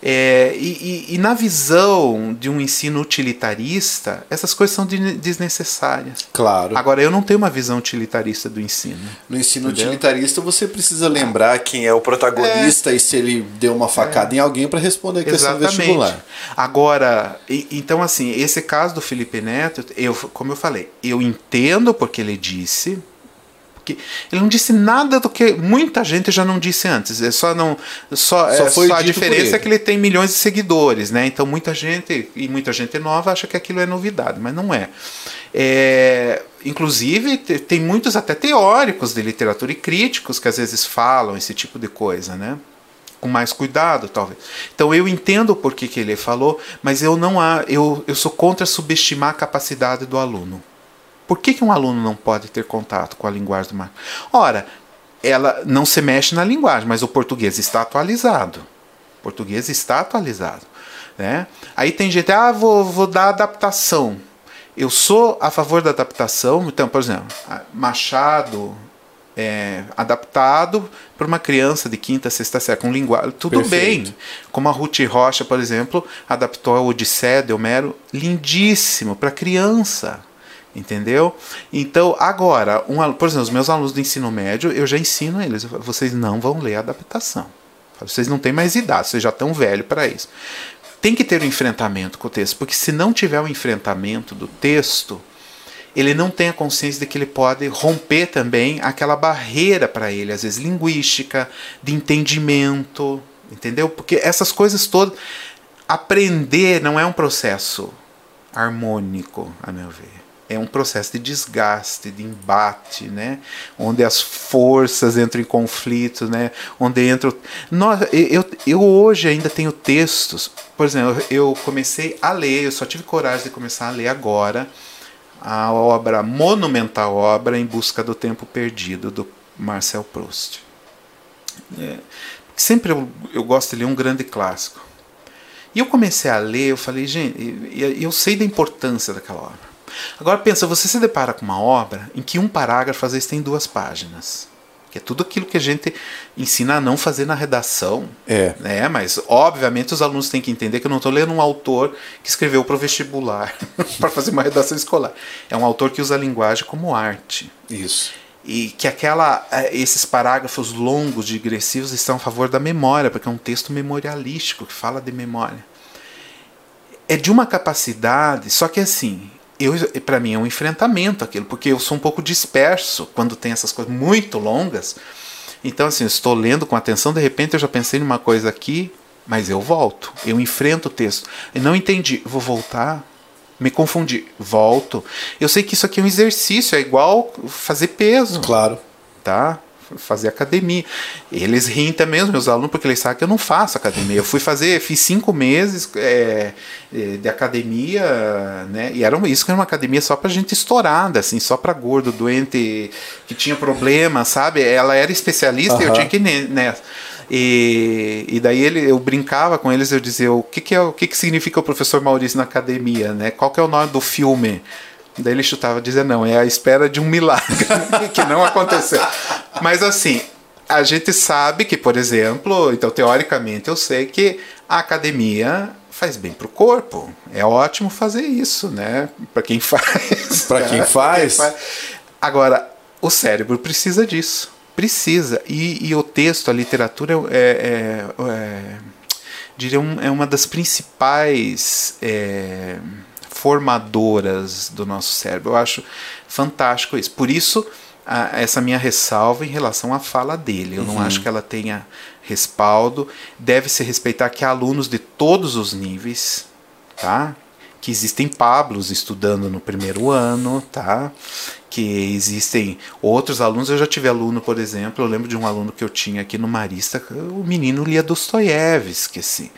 B: É, e, e, e, na visão de um ensino utilitarista, essas coisas são desnecessárias.
A: Claro.
B: Agora, eu não tenho uma visão utilitarista do ensino.
A: No ensino entendeu? utilitarista, você precisa lembrar quem é o protagonista é. e se ele deu uma facada é. em alguém para responder a questão Exatamente. vestibular.
B: Agora, e, então, assim, esse caso do Felipe Neto, eu, como eu falei, eu entendo porque ele disse, porque ele não disse nada do que muita gente já não disse antes. É só não só, só, é, só a diferença é que ele tem milhões de seguidores, né? Então muita gente e muita gente nova acha que aquilo é novidade, mas não é. é inclusive tem muitos até teóricos de literatura e críticos que às vezes falam esse tipo de coisa, né? com mais cuidado, talvez. Então eu entendo o porquê que ele falou, mas eu não há, eu, eu sou contra subestimar a capacidade do aluno. Por que, que um aluno não pode ter contato com a linguagem do marketing? Ora, ela não se mexe na linguagem, mas o português está atualizado. O português está atualizado. Né? Aí tem gente, ah, vou, vou dar adaptação. Eu sou a favor da adaptação. Então, por exemplo, Machado é, adaptado para uma criança de quinta, sexta série, com linguagem. Tudo Perfeito. bem. Como a Ruth Rocha, por exemplo, adaptou a Odisseia de Homero, lindíssimo, para criança. Entendeu? Então, agora, um, por exemplo, os meus alunos do ensino médio, eu já ensino eles, vocês não vão ler a adaptação. Vocês não têm mais idade, vocês já estão velhos para isso. tem que ter um enfrentamento com o texto, porque se não tiver o um enfrentamento do texto, ele não tem a consciência de que ele pode romper também aquela barreira para ele, às vezes linguística, de entendimento, entendeu? Porque essas coisas todas, aprender não é um processo harmônico, a meu ver é um processo de desgaste, de embate, né? onde as forças entram em conflito, né? onde entram. Nós, eu, eu hoje ainda tenho textos, por exemplo, eu comecei a ler, eu só tive coragem de começar a ler agora a obra, a monumental obra Em Busca do Tempo Perdido, do Marcel Proust. É, sempre eu, eu gosto de ler um grande clássico. E eu comecei a ler, eu falei, gente, eu sei da importância daquela obra. Agora pensa, você se depara com uma obra em que um parágrafo às vezes tem duas páginas. Que é tudo aquilo que a gente ensina a não fazer na redação.
A: É.
B: Né? Mas, obviamente, os alunos têm que entender que eu não estou lendo um autor que escreveu para o vestibular para fazer uma redação escolar. É um autor que usa a linguagem como arte.
A: Isso
B: e que aquela é, esses parágrafos longos digressivos estão a favor da memória, porque é um texto memorialístico que fala de memória. É de uma capacidade, só que assim, eu para mim é um enfrentamento aquilo, porque eu sou um pouco disperso quando tem essas coisas muito longas. Então assim, eu estou lendo com atenção, de repente eu já pensei numa coisa aqui, mas eu volto, eu enfrento o texto. E não entendi, vou voltar, me confundi, volto. Eu sei que isso aqui é um exercício, é igual fazer peso.
A: Claro.
B: Tá? Fazer academia. Eles riem também, os meus alunos, porque eles sabem que eu não faço academia. Eu fui fazer, fiz cinco meses é, é de academia, né? E era isso que era uma academia só para gente estourada, assim, só para gordo, doente, que tinha problema, sabe? Ela era especialista e eu tinha que ir nessa. E, e daí ele, eu brincava com eles, eu dizia o que, que, é, o que, que significa o professor Maurício na academia, né? Qual que é o nome do filme? Daí ele chutava dizia não, é a espera de um milagre que não aconteceu. Mas assim, a gente sabe que, por exemplo, então teoricamente eu sei que a academia faz bem para o corpo. É ótimo fazer isso, né? Para quem faz.
A: Para quem, faz.
B: Agora, o cérebro precisa disso. Precisa. E, e o texto, a literatura é, é, é diria um, é uma das principais é, formadoras do nosso cérebro. Eu acho fantástico isso. Por isso, a, essa minha ressalva em relação à fala dele. Eu uhum. não acho que ela tenha respaldo. Deve-se respeitar que há alunos de todos os níveis, tá? Que existem Pablos estudando no primeiro ano, tá? Que existem outros alunos. Eu já tive aluno, por exemplo, eu lembro de um aluno que eu tinha aqui no Marista, o menino lia Dostoiévski, assim.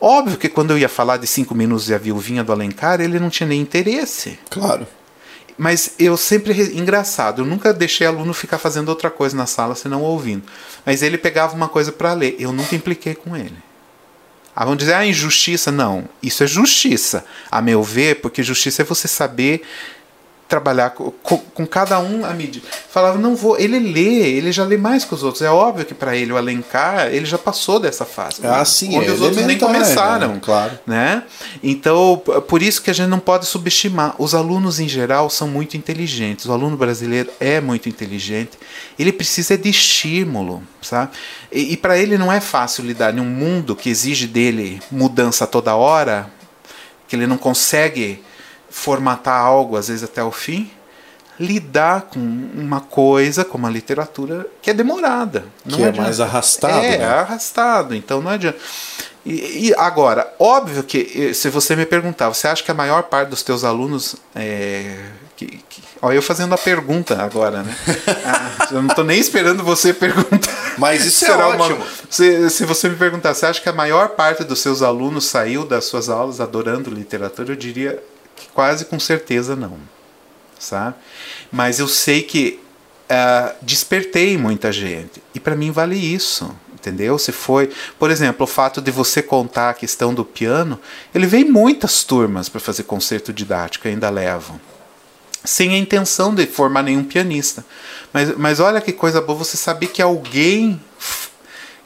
B: Óbvio que quando eu ia falar de cinco minutos e a viuvinha do Alencar, ele não tinha nem interesse.
A: Claro.
B: Mas eu sempre. Engraçado, eu nunca deixei aluno ficar fazendo outra coisa na sala senão ouvindo. Mas ele pegava uma coisa para ler. Eu nunca impliquei com ele. Ah, vão dizer, ah, injustiça. Não, isso é justiça, a meu ver, porque justiça é você saber trabalhar com, com, cada um à medida. Falava, não vou. Ele lê, ele já lê mais que os outros. É óbvio que para ele o Alencar, ele já passou dessa fase.
A: Ah, sim,
B: onde
A: é
B: os outros nem começaram.
A: Né? Claro.
B: Né? Então, por isso que a gente não pode subestimar. Os alunos em geral são muito inteligentes. O aluno brasileiro é muito inteligente. Ele precisa de estímulo, sabe? E, e para ele não é fácil lidar em um mundo que exige dele mudança toda hora, que ele não consegue formatar algo, às vezes até o fim, lidar com uma coisa como a literatura que é demorada.
A: Não que é mais arrastado.
B: É,
A: né?
B: é arrastado. Então não adianta. E, e, agora, óbvio que se você me perguntar, você acha que a maior parte dos teus alunos é, que, que, Olha, eu fazendo a pergunta agora, né? Ah, eu não estou nem esperando você perguntar.
A: Mas isso é ótimo.
B: Uma, se, se você me perguntar, você acha que a maior parte dos seus alunos saiu das suas aulas adorando literatura? Eu diria quase com certeza não, sabe? Mas eu sei que uh, despertei muita gente e para mim vale isso, entendeu? Se foi, por exemplo, o fato de você contar a questão do piano, ele vem muitas turmas para fazer concerto didático, ainda levam sem a intenção de formar nenhum pianista. Mas, mas olha que coisa boa você saber que alguém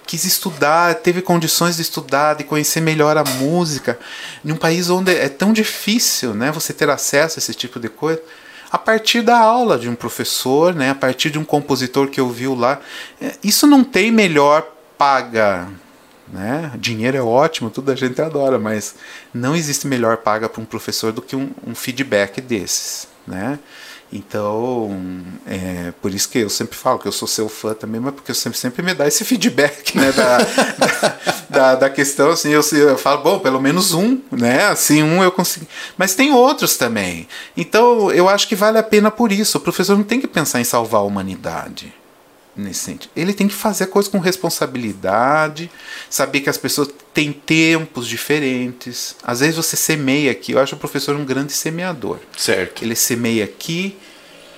B: quis estudar, teve condições de estudar, de conhecer melhor a música, em um país onde é tão difícil, né, você ter acesso a esse tipo de coisa, a partir da aula de um professor, né, a partir de um compositor que ouviu lá, é, isso não tem melhor paga, Né? Dinheiro é ótimo, tudo a gente adora, mas não existe melhor paga para um professor do que um, um feedback desses. Né? Então, é, por isso que eu sempre falo que eu sou seu fã também, mas porque eu sempre, sempre me dá esse feedback né, da, da, da, da, questão. Assim, eu, eu falo, bom, pelo menos um, né? Assim, um eu consigo. Mas tem outros também. Então, eu acho que vale a pena por isso. O professor não tem que pensar em salvar a humanidade nesse sentido. Ele tem que fazer a coisa com responsabilidade, saber que as pessoas têm tempos diferentes. Às vezes você semeia aqui, eu acho o professor um grande semeador.
A: Certo.
B: Ele semeia aqui,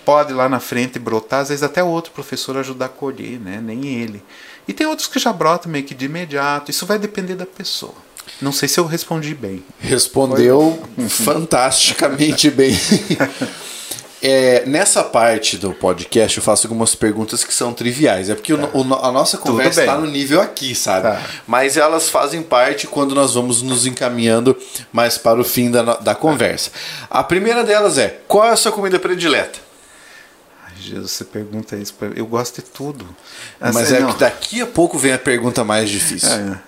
B: pode lá na frente brotar, às vezes até outro professor ajudar a colher, né? Nem ele. E tem outros que já brotam meio que de imediato. Isso vai depender da pessoa. Não sei se eu respondi bem.
A: Respondeu Foi? fantasticamente bem. É, nessa parte do podcast eu faço algumas perguntas que são triviais. É porque tá. o, o, a nossa conversa está no nível aqui, sabe? Tá. Mas elas fazem parte quando nós vamos nos encaminhando mais para o fim da, da conversa. A primeira delas é: qual é a sua comida predileta?
B: Jesus, você pergunta isso. Pra... Eu gosto de tudo.
A: Mas assim, é não. que daqui a pouco vem a pergunta mais difícil.
B: É.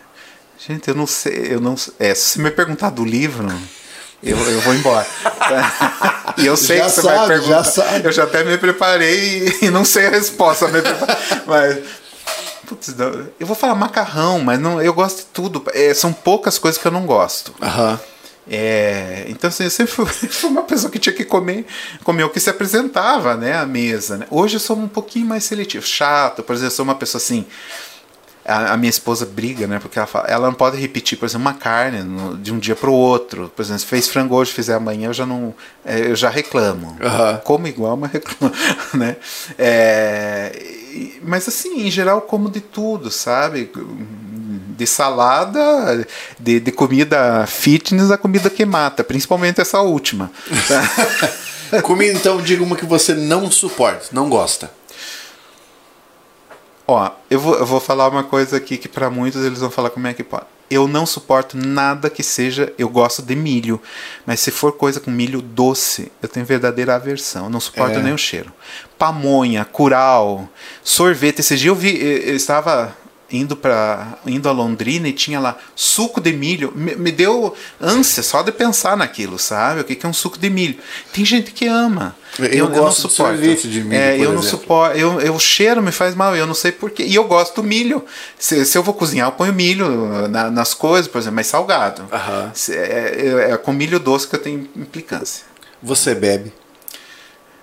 B: Gente, eu não sei. Eu não, é, se você me perguntar do livro eu, eu vou embora. e eu sei já que você sabe, vai perguntar. Já. Eu já até me preparei e não sei a resposta. mas. Putz, eu vou falar macarrão, mas não, eu gosto de tudo. É, são poucas coisas que eu não gosto.
A: Uhum.
B: É, então assim, eu sempre fui, fui, uma pessoa que tinha que comer, comer o que se apresentava, né, à mesa. Né? Hoje eu sou um pouquinho mais seletivo, chato, por exemplo, eu sou uma pessoa assim, a, a, minha esposa briga, né? Porque ela, fala, ela não pode repetir, por exemplo, uma carne no, de um dia para o outro. Por exemplo, se fez frango hoje, fizer amanhã, eu já não, é, eu já reclamo. Uhum. Como igual, mas reclamo, né? É, mas assim, em geral, como de tudo, sabe? De salada, de, de comida fitness a comida que mata, principalmente essa última.
A: comida, então, diga uma que você não suporta, não gosta.
B: Ó, eu vou, eu vou falar uma coisa aqui que para muitos eles vão falar como é que pode. Eu não suporto nada que seja. Eu gosto de milho, mas se for coisa com milho doce, eu tenho verdadeira aversão. Eu não suporto é. nem o cheiro. Pamonha, curau, sorvete. Esse dia eu vi, eu estava indo para indo a Londrina e tinha lá suco de milho. Me, me, deu ânsia só de pensar naquilo sabe? O que, que é um suco de milho? Tem gente que ama.
A: Eu, eu, eu não suporto. de, milho
B: é, eu não suporto. Eu, eu, o cheiro me faz mal eu não sei porquê e eu gosto do milho. Se, se eu vou cozinhar eu ponho milho na, nas coisas por exemplo mas salgado. Uh -huh. se, é, é, é com milho doce que eu tenho implicância.
A: Você bebe?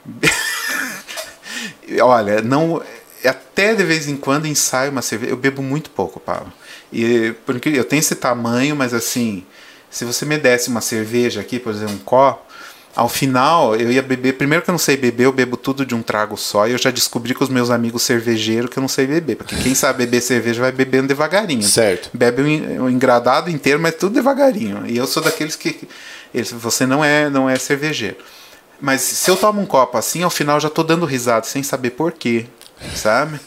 B: Olha não até de vez em quando ensaio uma cerveja. Eu bebo muito pouco, Paulo. E porque eu tenho esse tamanho, mas assim, se você me desse uma cerveja aqui, por exemplo, um copo, ao final eu ia beber. Primeiro que eu não sei beber, eu bebo tudo de um trago só. E eu já descobri com os meus amigos cervejeiros que eu não sei beber. Porque quem sabe beber cerveja vai bebendo devagarinho.
A: Certo.
B: Bebe um, um engradado inteiro, mas tudo devagarinho. E eu sou daqueles que. Eles, você não é, não é cervejeiro. Mas se eu tomo um copo assim, ao final já tô dando risada sem saber porquê sabe?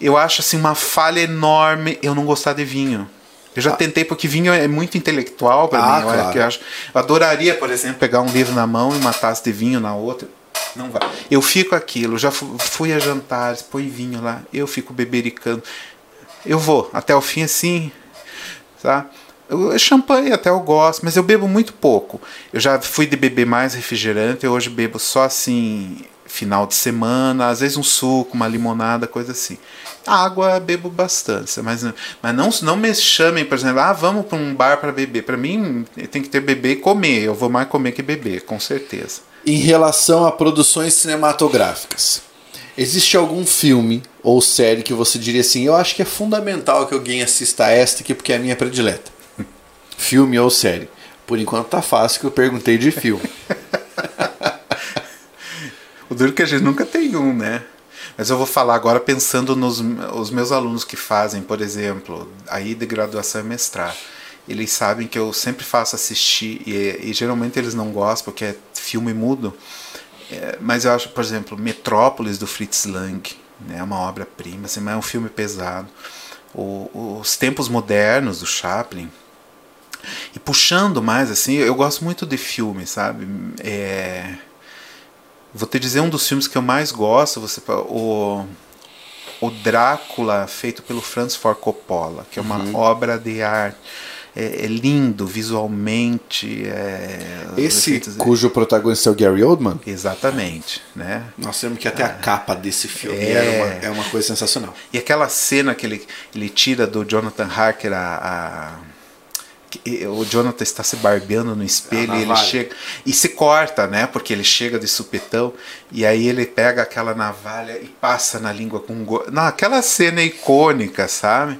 B: Eu acho assim uma falha enorme eu não gostar de vinho. Eu já ah. tentei porque vinho é muito intelectual para ah, mim. Claro. Eu, acho, eu adoraria, por exemplo, pegar um livro na mão e uma taça de vinho na outra. Não vai. Eu fico aquilo. Já fui a jantares, põe vinho lá. Eu fico bebericando. Eu vou até o fim assim, tá? Eu, champanhe até eu gosto, mas eu bebo muito pouco. Eu já fui de beber mais refrigerante. Eu hoje bebo só assim final de semana, às vezes um suco, uma limonada, coisa assim. Água bebo bastante, mas, mas não, não me chamem, por exemplo, ah, vamos para um bar para beber. Para mim, tem que ter beber e comer. Eu vou mais comer que beber, com certeza.
A: Em relação a produções cinematográficas, existe algum filme ou série que você diria assim, eu acho que é fundamental que alguém assista esta aqui porque é a minha predileta? filme ou série? Por enquanto tá fácil que eu perguntei de filme.
B: O duro é que a gente nunca tem um, né? Mas eu vou falar agora pensando nos os meus alunos que fazem, por exemplo, aí de graduação e mestrado. Eles sabem que eu sempre faço assistir, e, e geralmente eles não gostam porque é filme mudo. É, mas eu acho, por exemplo, Metrópolis do Fritz Lang, né, é uma obra-prima, assim, mas é um filme pesado. O, os Tempos Modernos do Chaplin. E puxando mais, assim, eu gosto muito de filme, sabe? É Vou te dizer um dos filmes que eu mais gosto, você o o Drácula feito pelo Francis Ford Coppola, que é uma uhum. obra de arte. É, é, lindo visualmente. É,
A: Esse cujo protagonista é o Gary Oldman?
B: Exatamente. Né?
A: Nós temos que até a capa desse filme é, uma, é uma coisa sensacional.
B: E aquela cena que ele, ele tira do Jonathan Harker a, a o Jonathan está se barbeando no espelho e ele chega e se corta, né? Porque ele chega de supetão e aí ele pega aquela navalha e passa na língua com go... Não, aquela cena é icônica, sabe?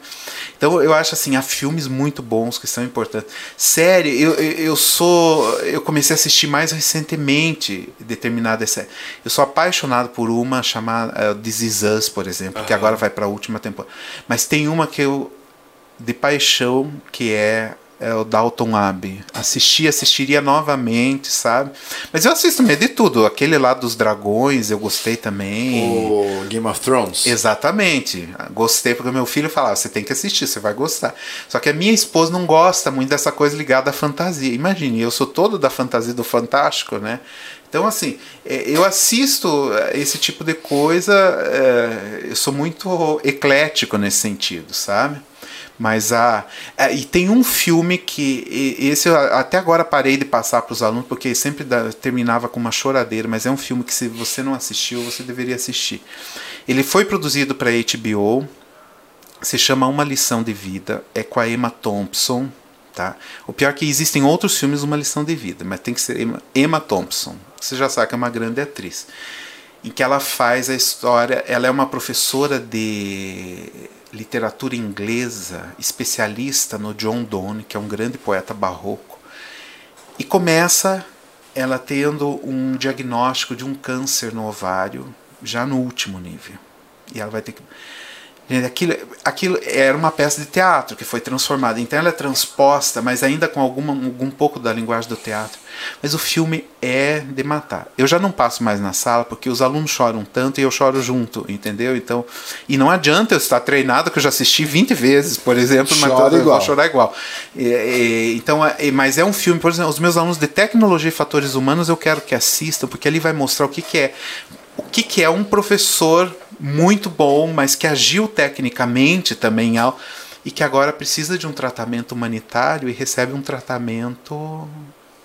B: Então eu acho assim, há filmes muito bons que são importantes. Série, eu, eu sou eu comecei a assistir mais recentemente determinada série. Eu sou apaixonado por uma chamada uh, This Is Us, por exemplo, uhum. que agora vai para a última temporada. Mas tem uma que eu de paixão que é é o Dalton Abbey. Assisti, assistiria novamente, sabe? Mas eu assisto meio de tudo. Aquele lá dos dragões eu gostei também.
A: O Game of Thrones.
B: Exatamente. Gostei porque meu filho falava, você tem que assistir, você vai gostar. Só que a minha esposa não gosta muito dessa coisa ligada à fantasia. Imagine, eu sou todo da fantasia do fantástico, né? Então, assim, é, eu assisto esse tipo de coisa, é, eu sou muito eclético nesse sentido, sabe? Mas a. É, e tem um filme que. Esse eu até agora parei de passar para os alunos, porque sempre da, terminava com uma choradeira, mas é um filme que se você não assistiu, você deveria assistir. Ele foi produzido para HBO, se chama Uma Lição de Vida, é com a Emma Thompson. Tá? O pior é que existem outros filmes Uma Lição de Vida, mas tem que ser Emma, Emma Thompson. Você já sabe que é uma grande atriz. Em que ela faz a história. Ela é uma professora de literatura inglesa, especialista no John Donne, que é um grande poeta barroco, e começa ela tendo um diagnóstico de um câncer no ovário, já no último nível. E ela vai ter que Aquilo, aquilo era uma peça de teatro que foi transformada. Então ela é transposta, mas ainda com alguma, algum pouco da linguagem do teatro. Mas o filme é de matar. Eu já não passo mais na sala porque os alunos choram tanto e eu choro junto, entendeu? Então, e não adianta eu estar treinado que eu já assisti 20 vezes, por exemplo, mas
A: Chora igual.
B: vou chorar igual. E, e, então, é, mas é um filme, por exemplo, os meus alunos de tecnologia e fatores humanos eu quero que assistam porque ali vai mostrar o que, que é o que, que é um professor muito bom, mas que agiu tecnicamente também ao, e que agora precisa de um tratamento humanitário e recebe um tratamento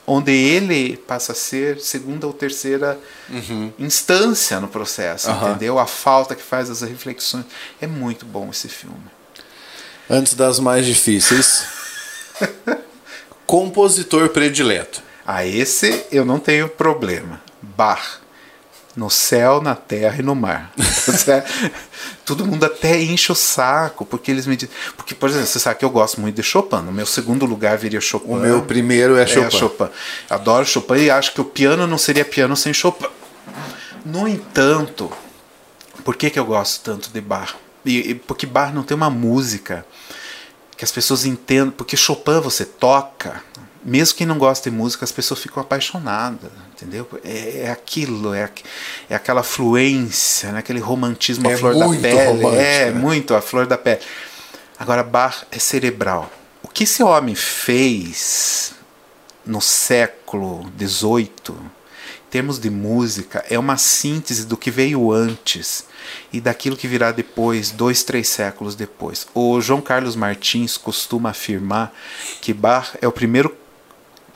B: onde ele passa a ser segunda ou terceira uhum. instância no processo, uhum. entendeu? A falta que faz as reflexões. É muito bom esse filme.
A: Antes das mais difíceis, compositor predileto.
B: A ah, esse eu não tenho problema. Bach no céu, na terra e no mar. Todo mundo até enche o saco, porque eles me dizem. Porque, por exemplo, você sabe que eu gosto muito de Chopin. No meu segundo lugar viria Chopin.
A: O meu primeiro é Chopin. É
B: Chopin. Adoro Chopin e acho que o piano não seria piano sem Chopin. No entanto, por que, que eu gosto tanto de Bach? E, e, porque Bach não tem uma música que as pessoas entendam. Porque Chopin você toca, mesmo quem não gosta de música, as pessoas ficam apaixonadas, entendeu? É, é aquilo, é, é aquela fluência, né? aquele romantismo
A: é
B: à flor
A: da
B: pele. é, né? muito a flor da pele. Agora, Bach é cerebral. O que esse homem fez no século XVIII, em termos de música, é uma síntese do que veio antes e daquilo que virá depois, dois, três séculos depois. O João Carlos Martins costuma afirmar que Bach é o primeiro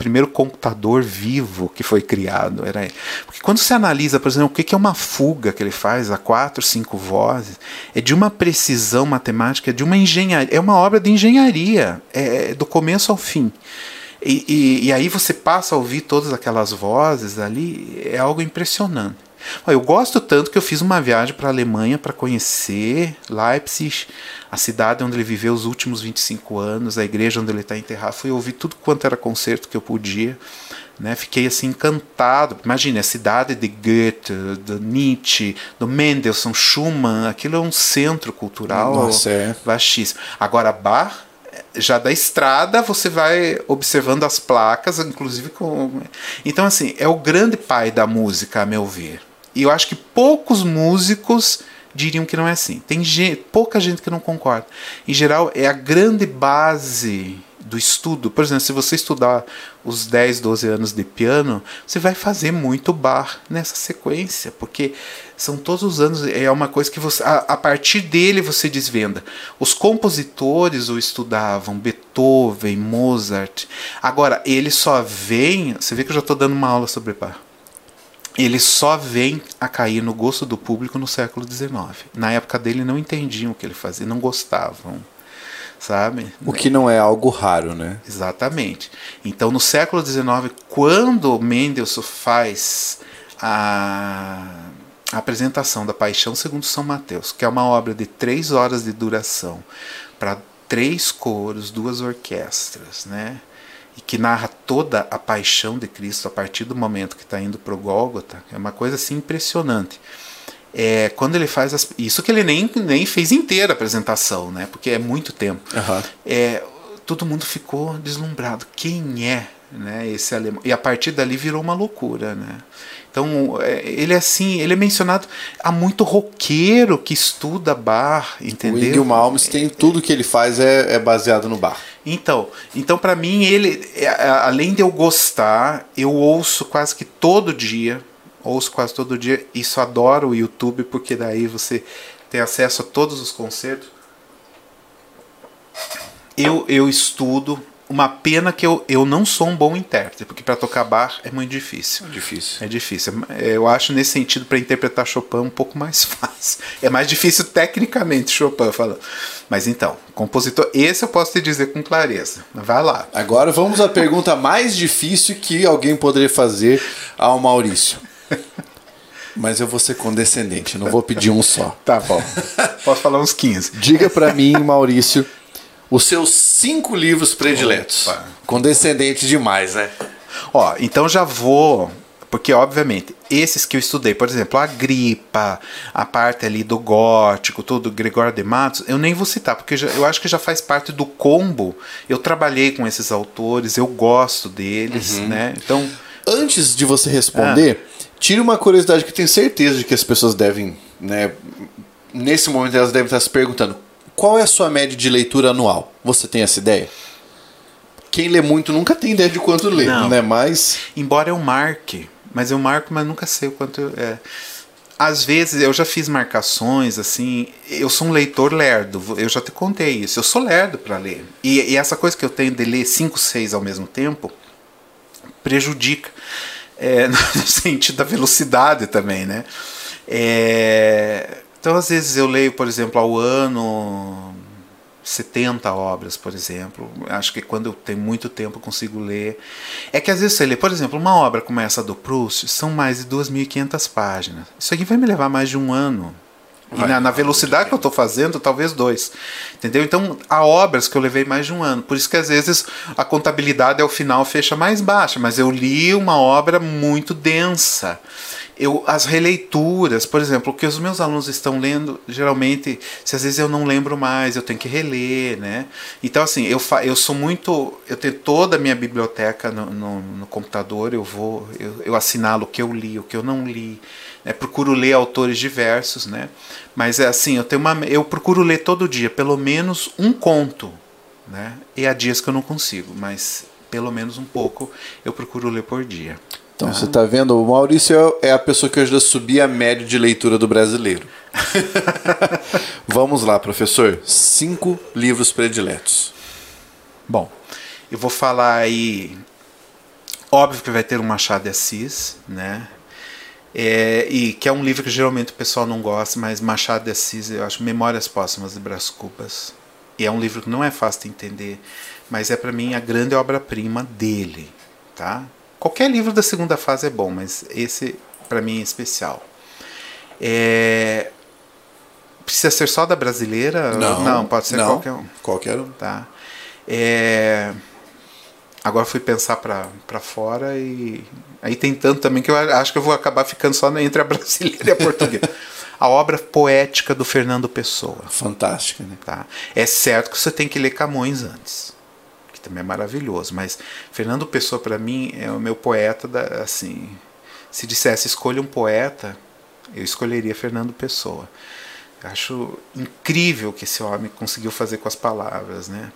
B: primeiro computador vivo que foi criado. Era ele. Porque quando você analisa, por exemplo, o que é uma fuga que ele faz a quatro, cinco vozes, é de uma precisão matemática, é de uma engenharia, é uma obra de engenharia, é do começo ao fim. E, e, e aí você passa a ouvir todas aquelas vozes ali, é algo impressionante. Eu gosto tanto que eu fiz uma viagem para a Alemanha para conhecer Leipzig, a cidade onde ele viveu os últimos 25 anos, a igreja onde ele está enterrado. Fui ouvir tudo quanto era concerto que eu podia. Né? Fiquei assim encantado. Imagine a cidade de Goethe, do Nietzsche, do Mendelssohn, Schumann. Aquilo é um centro cultural
A: Nossa, é.
B: vastíssimo. Agora, Bach já da estrada você vai observando as placas, inclusive com. Então, assim, é o grande pai da música, a meu ver. E eu acho que poucos músicos diriam que não é assim. Tem gente, pouca gente que não concorda. Em geral, é a grande base do estudo. Por exemplo, se você estudar os 10, 12 anos de piano, você vai fazer muito bar nessa sequência, porque são todos os anos, é uma coisa que você a, a partir dele você desvenda. Os compositores o estudavam, Beethoven, Mozart. Agora, ele só vem, você vê que eu já estou dando uma aula sobre bar ele só vem a cair no gosto do público no século XIX. Na época dele não entendiam o que ele fazia, não gostavam sabe?
A: O que não é algo raro, né?
B: Exatamente. Então, no século XIX, quando Mendelssohn faz a, a apresentação da Paixão segundo São Mateus, que é uma obra de três horas de duração, para três coros, duas orquestras, né? E que narra toda a paixão de Cristo a partir do momento que está indo para o Gólgota, é uma coisa assim impressionante é, quando ele faz as, isso que ele nem, nem fez inteira a apresentação, né? Porque é muito tempo.
A: Uhum.
B: É, todo mundo ficou deslumbrado. Quem é, né? Esse alemão e a partir dali virou uma loucura, né? Então é, ele é assim, ele é mencionado há muito roqueiro que estuda bar, entendeu? O
A: Ingrid Malmsteen, tudo que ele faz é, é baseado no bar.
B: Então, então para mim ele, é, além de eu gostar, eu ouço quase que todo dia ouço quase todo dia. Isso adoro o YouTube, porque daí você tem acesso a todos os concertos. Eu, eu estudo. Uma pena que eu, eu não sou um bom intérprete, porque para tocar bar é muito difícil.
A: É difícil.
B: É difícil. Eu acho nesse sentido para interpretar Chopin um pouco mais fácil. É mais difícil tecnicamente Chopin falando. Mas então, compositor, esse eu posso te dizer com clareza. Vai lá.
A: Agora vamos à pergunta mais difícil que alguém poderia fazer ao Maurício. Mas eu vou ser condescendente, não vou pedir um só.
B: Tá bom. Posso falar uns 15.
A: Diga para mim, Maurício, os seus cinco livros prediletos. Opa. Condescendente demais, né?
B: Ó, então já vou. Porque, obviamente, esses que eu estudei, por exemplo, a gripa, a parte ali do gótico, tudo, Gregório de Matos, eu nem vou citar, porque já, eu acho que já faz parte do combo. Eu trabalhei com esses autores, eu gosto deles, uhum. né? Então.
A: Antes de você responder, ah. tire uma curiosidade que eu tenho certeza de que as pessoas devem, né? Nesse momento elas devem estar se perguntando: qual é a sua média de leitura anual? Você tem essa ideia? Quem lê muito nunca tem ideia de quanto lê, Não. né? Mas.
B: Embora eu marque, mas eu marco, mas nunca sei o quanto eu, é. Às vezes eu já fiz marcações, assim. Eu sou um leitor lerdo, eu já te contei isso. Eu sou lerdo para ler. E, e, essa coisa que eu tenho de ler cinco, seis ao mesmo tempo, prejudica é, no sentido da velocidade também, né? É, então, às vezes eu leio, por exemplo, ao ano 70 obras, por exemplo. Acho que quando eu tenho muito tempo eu consigo ler. É que às vezes você lê, por exemplo, uma obra como essa do Proust, são mais de 2.500 páginas. Isso aqui vai me levar mais de um ano e na, na, velocidade que eu estou fazendo, talvez dois. Entendeu? Então, há obras que eu levei mais de um ano. Por isso que às vezes a contabilidade ao final fecha mais baixa. Mas eu li uma obra muito densa. Eu, as releituras, por exemplo, o que os meus alunos estão lendo, geralmente, se às vezes eu não lembro mais, eu tenho que reler, né? Então, assim, eu, fa eu sou muito. Eu tenho toda a minha biblioteca no, no, no computador, eu vou, eu, eu assinalo o que eu li, o que eu não li. Né? Procuro ler autores diversos, né? Mas é assim, eu tenho uma, eu procuro ler todo dia, pelo menos um conto, né? E há dias que eu não consigo, mas pelo menos um pouco eu procuro ler por dia.
A: Então, você está vendo, o Maurício é a pessoa que ajuda a subir a média de leitura do brasileiro. Vamos lá, professor. Cinco livros prediletos.
B: Bom, eu vou falar aí. Óbvio que vai ter um Machado de Assis, né? É, e que é um livro que geralmente o pessoal não gosta, mas Machado de Assis, eu acho Memórias Póstumas de Brás Cubas. E é um livro que não é fácil de entender, mas é para mim a grande obra-prima dele, tá? Qualquer livro da segunda fase é bom, mas esse para mim é especial. É... Precisa ser só da brasileira?
A: Não,
B: não pode ser
A: não,
B: qualquer um.
A: Qualquer um.
B: Tá. É... Agora fui pensar para fora e aí tem tanto também que eu acho que eu vou acabar ficando só entre a brasileira e a portuguesa. a obra poética do Fernando Pessoa.
A: Fantástica, né?
B: Tá? É certo que você tem que ler Camões antes, também é maravilhoso, mas Fernando Pessoa para mim é o meu poeta da, assim, se dissesse escolha um poeta, eu escolheria Fernando Pessoa. Acho incrível o que esse homem conseguiu fazer com as palavras, né?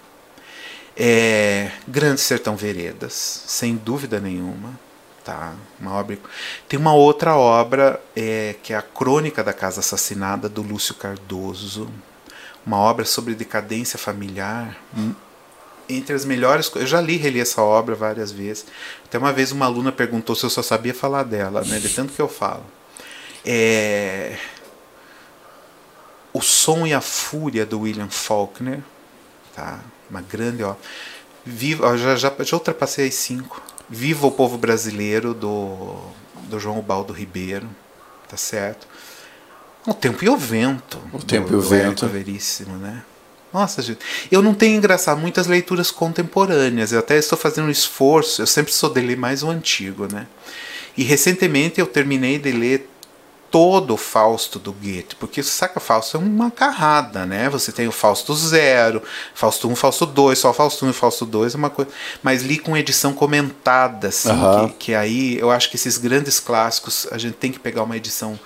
B: É, Grande Sertão Veredas, sem dúvida nenhuma. Tá, uma obra. Tem uma outra obra é, que é a Crônica da Casa Assassinada do Lúcio Cardoso, uma obra sobre decadência familiar. Entre as melhores, eu já li reli essa obra várias vezes. Até uma vez uma aluna perguntou se eu só sabia falar dela, né, de tanto que eu falo. É, o Som e a Fúria do William Faulkner, tá? Uma grande obra. Viva, já, já, já ultrapassei as cinco. Viva o Povo Brasileiro do, do João Baldo Ribeiro, tá certo? O Tempo e o Vento.
A: O Tempo do, e o Vento.
B: Veríssimo, né? Nossa, gente. Eu não tenho, engraçado, muitas leituras contemporâneas. Eu até estou fazendo um esforço. Eu sempre sou de ler mais o antigo, né? E recentemente eu terminei de ler todo o Fausto do Goethe, porque saca Fausto é uma carrada, né? Você tem o Fausto zero, Fausto 1, Fausto 2, só Fausto 1 e Fausto 2 é uma coisa, mas li com edição comentada, assim, que, que aí eu acho que esses grandes clássicos a gente tem que pegar uma edição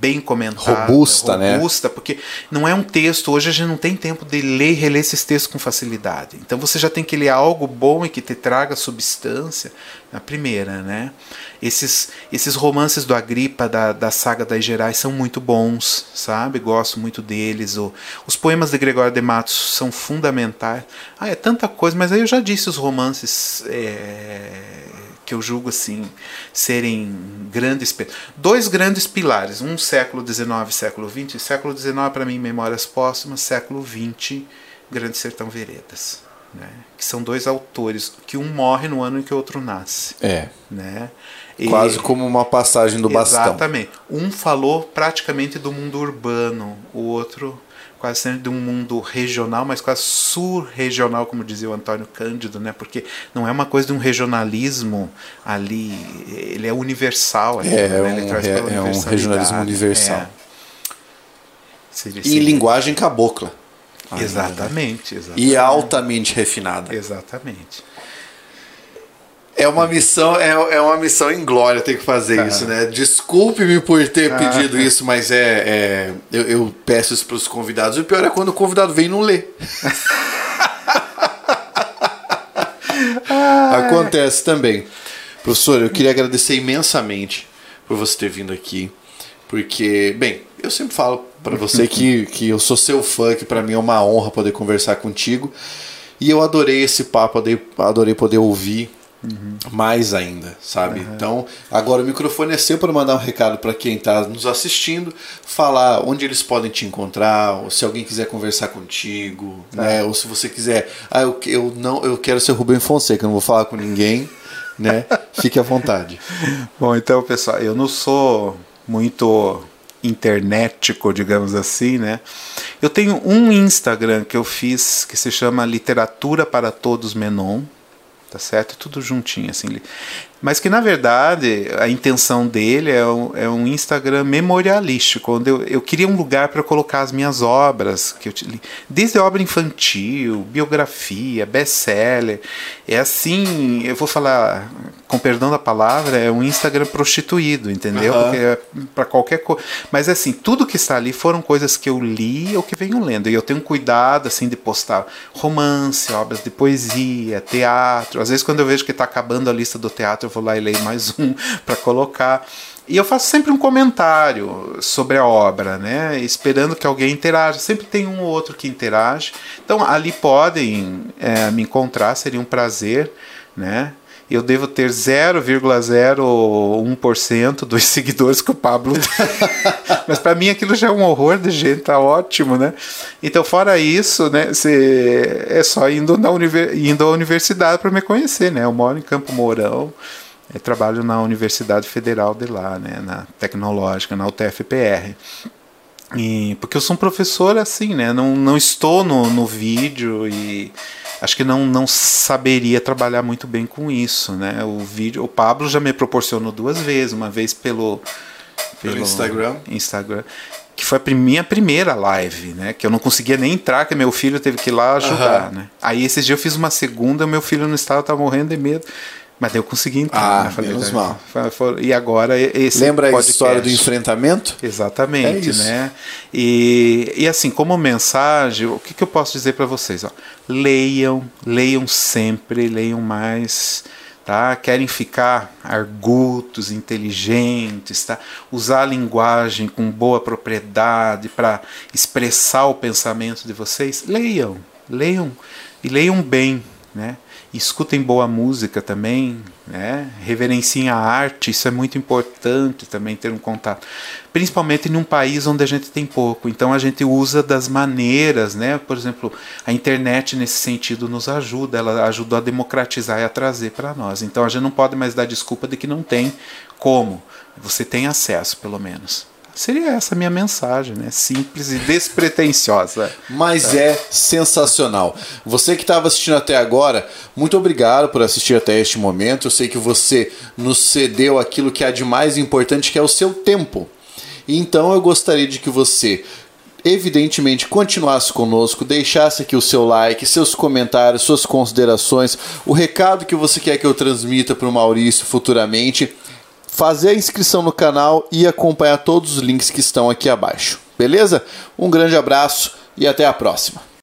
B: bem comentada,
A: Robusta, né?
B: robusta, porque não é um texto, hoje a gente não tem tempo de ler e reler esses textos com facilidade. Então você já tem que ler algo bom e que te traga substância na primeira, né? Esses, esses romances do Agripa, da, da saga das Gerais, são muito bons, sabe? Gosto muito deles. O, os poemas de Gregório de Matos são fundamentais. Ah, é tanta coisa, mas aí eu já disse os romances é, que eu julgo assim serem grandes dois grandes pilares um século XIX e século XX século XIX para mim Memórias Póstumas século XX Grande Sertão Veredas né? que são dois autores que um morre no ano em que o outro nasce
A: É.
B: né E-
A: Quase como uma passagem do bastão.
B: Exatamente. Um falou praticamente do mundo urbano, o outro quase sempre de um mundo regional, mas quase sur-regional, como dizia o Antônio Cândido, né? Porque não é uma coisa de um regionalismo ali, ele é universal.
A: É,
B: né?
A: um
B: Ele traz pela
A: é um regionalismo universal.
B: É. Seria-
A: E
B: seria-
A: linguagem cabocla.
B: Exatamente, exatamente.
A: E altamente refinada.
B: Exatamente.
A: É uma missão, é, é uma missão em glória ter que fazer
B: Tá.
A: isso, né? Desculpe-me por ter
B: Ah.
A: pedido isso, mas é, é- eu, eu peço isso para os convidados. O pior é quando o convidado vem e não lê. Acontece também. Professor, eu queria agradecer imensamente por você ter vindo aqui, porque, bem, eu sempre falo para você que, que eu sou seu fã, que para mim é uma honra poder conversar contigo. E eu adorei esse papo, adorei, adorei poder ouvir mais ainda, sabe? Então, agora o microfone é seu para mandar um recado para quem está nos assistindo, falar onde eles podem te encontrar, ou se alguém quiser conversar contigo, né? Ou se você quiser, ah, eu, eu não, eu quero ser Rubem Fonseca, eu não vou falar com ninguém, né? Fique à vontade.
B: Bom, então, pessoal, eu não sou muito internetico, digamos assim, né? Eu tenho um Instagram que eu fiz que se chama Literatura para Todos Menon, tá certo? Tudo juntinho, assim. Mas que, na verdade, a intenção dele é um, é um Instagram memorialístico, onde eu, eu queria um lugar para colocar as minhas obras, que eu desde obra infantil, biografia, best-seller. É assim, eu vou falar, com perdão da palavra, é um Instagram prostituído, entendeu? Porque é para qualquer coisa. Mas assim, tudo que está ali foram coisas que eu li ou que venho lendo. E eu tenho cuidado assim de postar romance, obras de poesia, teatro. Às vezes quando eu vejo que está acabando a lista do teatro, eu vou lá e leio mais um para colocar. E eu faço sempre um comentário sobre a obra, né? Esperando que alguém interaja. Sempre tem um ou outro que interage. Então ali podem é, me encontrar, seria um prazer, né? Eu devo ter 0,01% dos seguidores que o Pablo tem. Mas para mim aquilo já é um horror de gente, tá ótimo, né? Então, fora isso, né, cê, é só indo, na indo à universidade para me conhecer, né? Eu moro em Campo Mourão, eu trabalho na Universidade Federal de lá, né, na Tecnológica, na UTFPR. E, porque eu sou um professor assim, né? Não, não estou no, no vídeo e acho que não, não saberia trabalhar muito bem com isso, né? O vídeo, o Pablo já me proporcionou duas vezes, uma vez pelo
A: Pelo Instagram.
B: Instagram, que foi a minha primeira live, né? Que eu não conseguia nem entrar, que meu filho teve que ir lá ajudar,
A: Aham.
B: né? Aí esses dias eu fiz uma segunda, meu filho não estava, tava morrendo de medo. Mas eu consegui entrar.
A: Ah, né? Falei, menos mal.
B: E agora esse
A: Lembra podcast. a história do enfrentamento?
B: Exatamente, é né? E, e assim, como mensagem, o que, que eu posso dizer para vocês? Ó, leiam, leiam sempre, leiam mais tá? Querem ficar argutos, inteligentes, tá? Usar a linguagem com boa propriedade para expressar o pensamento de vocês. Leiam, leiam e leiam bem, né? Escutem boa música também, né? reverenciem a arte, isso é muito importante também ter um contato. Principalmente em um país onde a gente tem pouco, então a gente usa das maneiras, né? por exemplo, a internet nesse sentido nos ajuda, ela ajudou a democratizar e a trazer para nós. Então a gente não pode mais dar desculpa de que não tem como, você tem acesso pelo menos. Seria essa a minha mensagem, né? Simples e despretensiosa.
A: Mas é. é sensacional. Você que estava assistindo até agora, muito obrigado por assistir até este momento. Eu sei que você nos cedeu aquilo que é de mais importante, que é o seu tempo. Então eu gostaria de que você evidentemente continuasse conosco, deixasse aqui o seu like, seus comentários, suas considerações, o recado que você quer que eu transmita para o Maurício futuramente fazer a inscrição no canal e acompanhar todos os links que estão aqui abaixo. Beleza? Um grande abraço e até a próxima.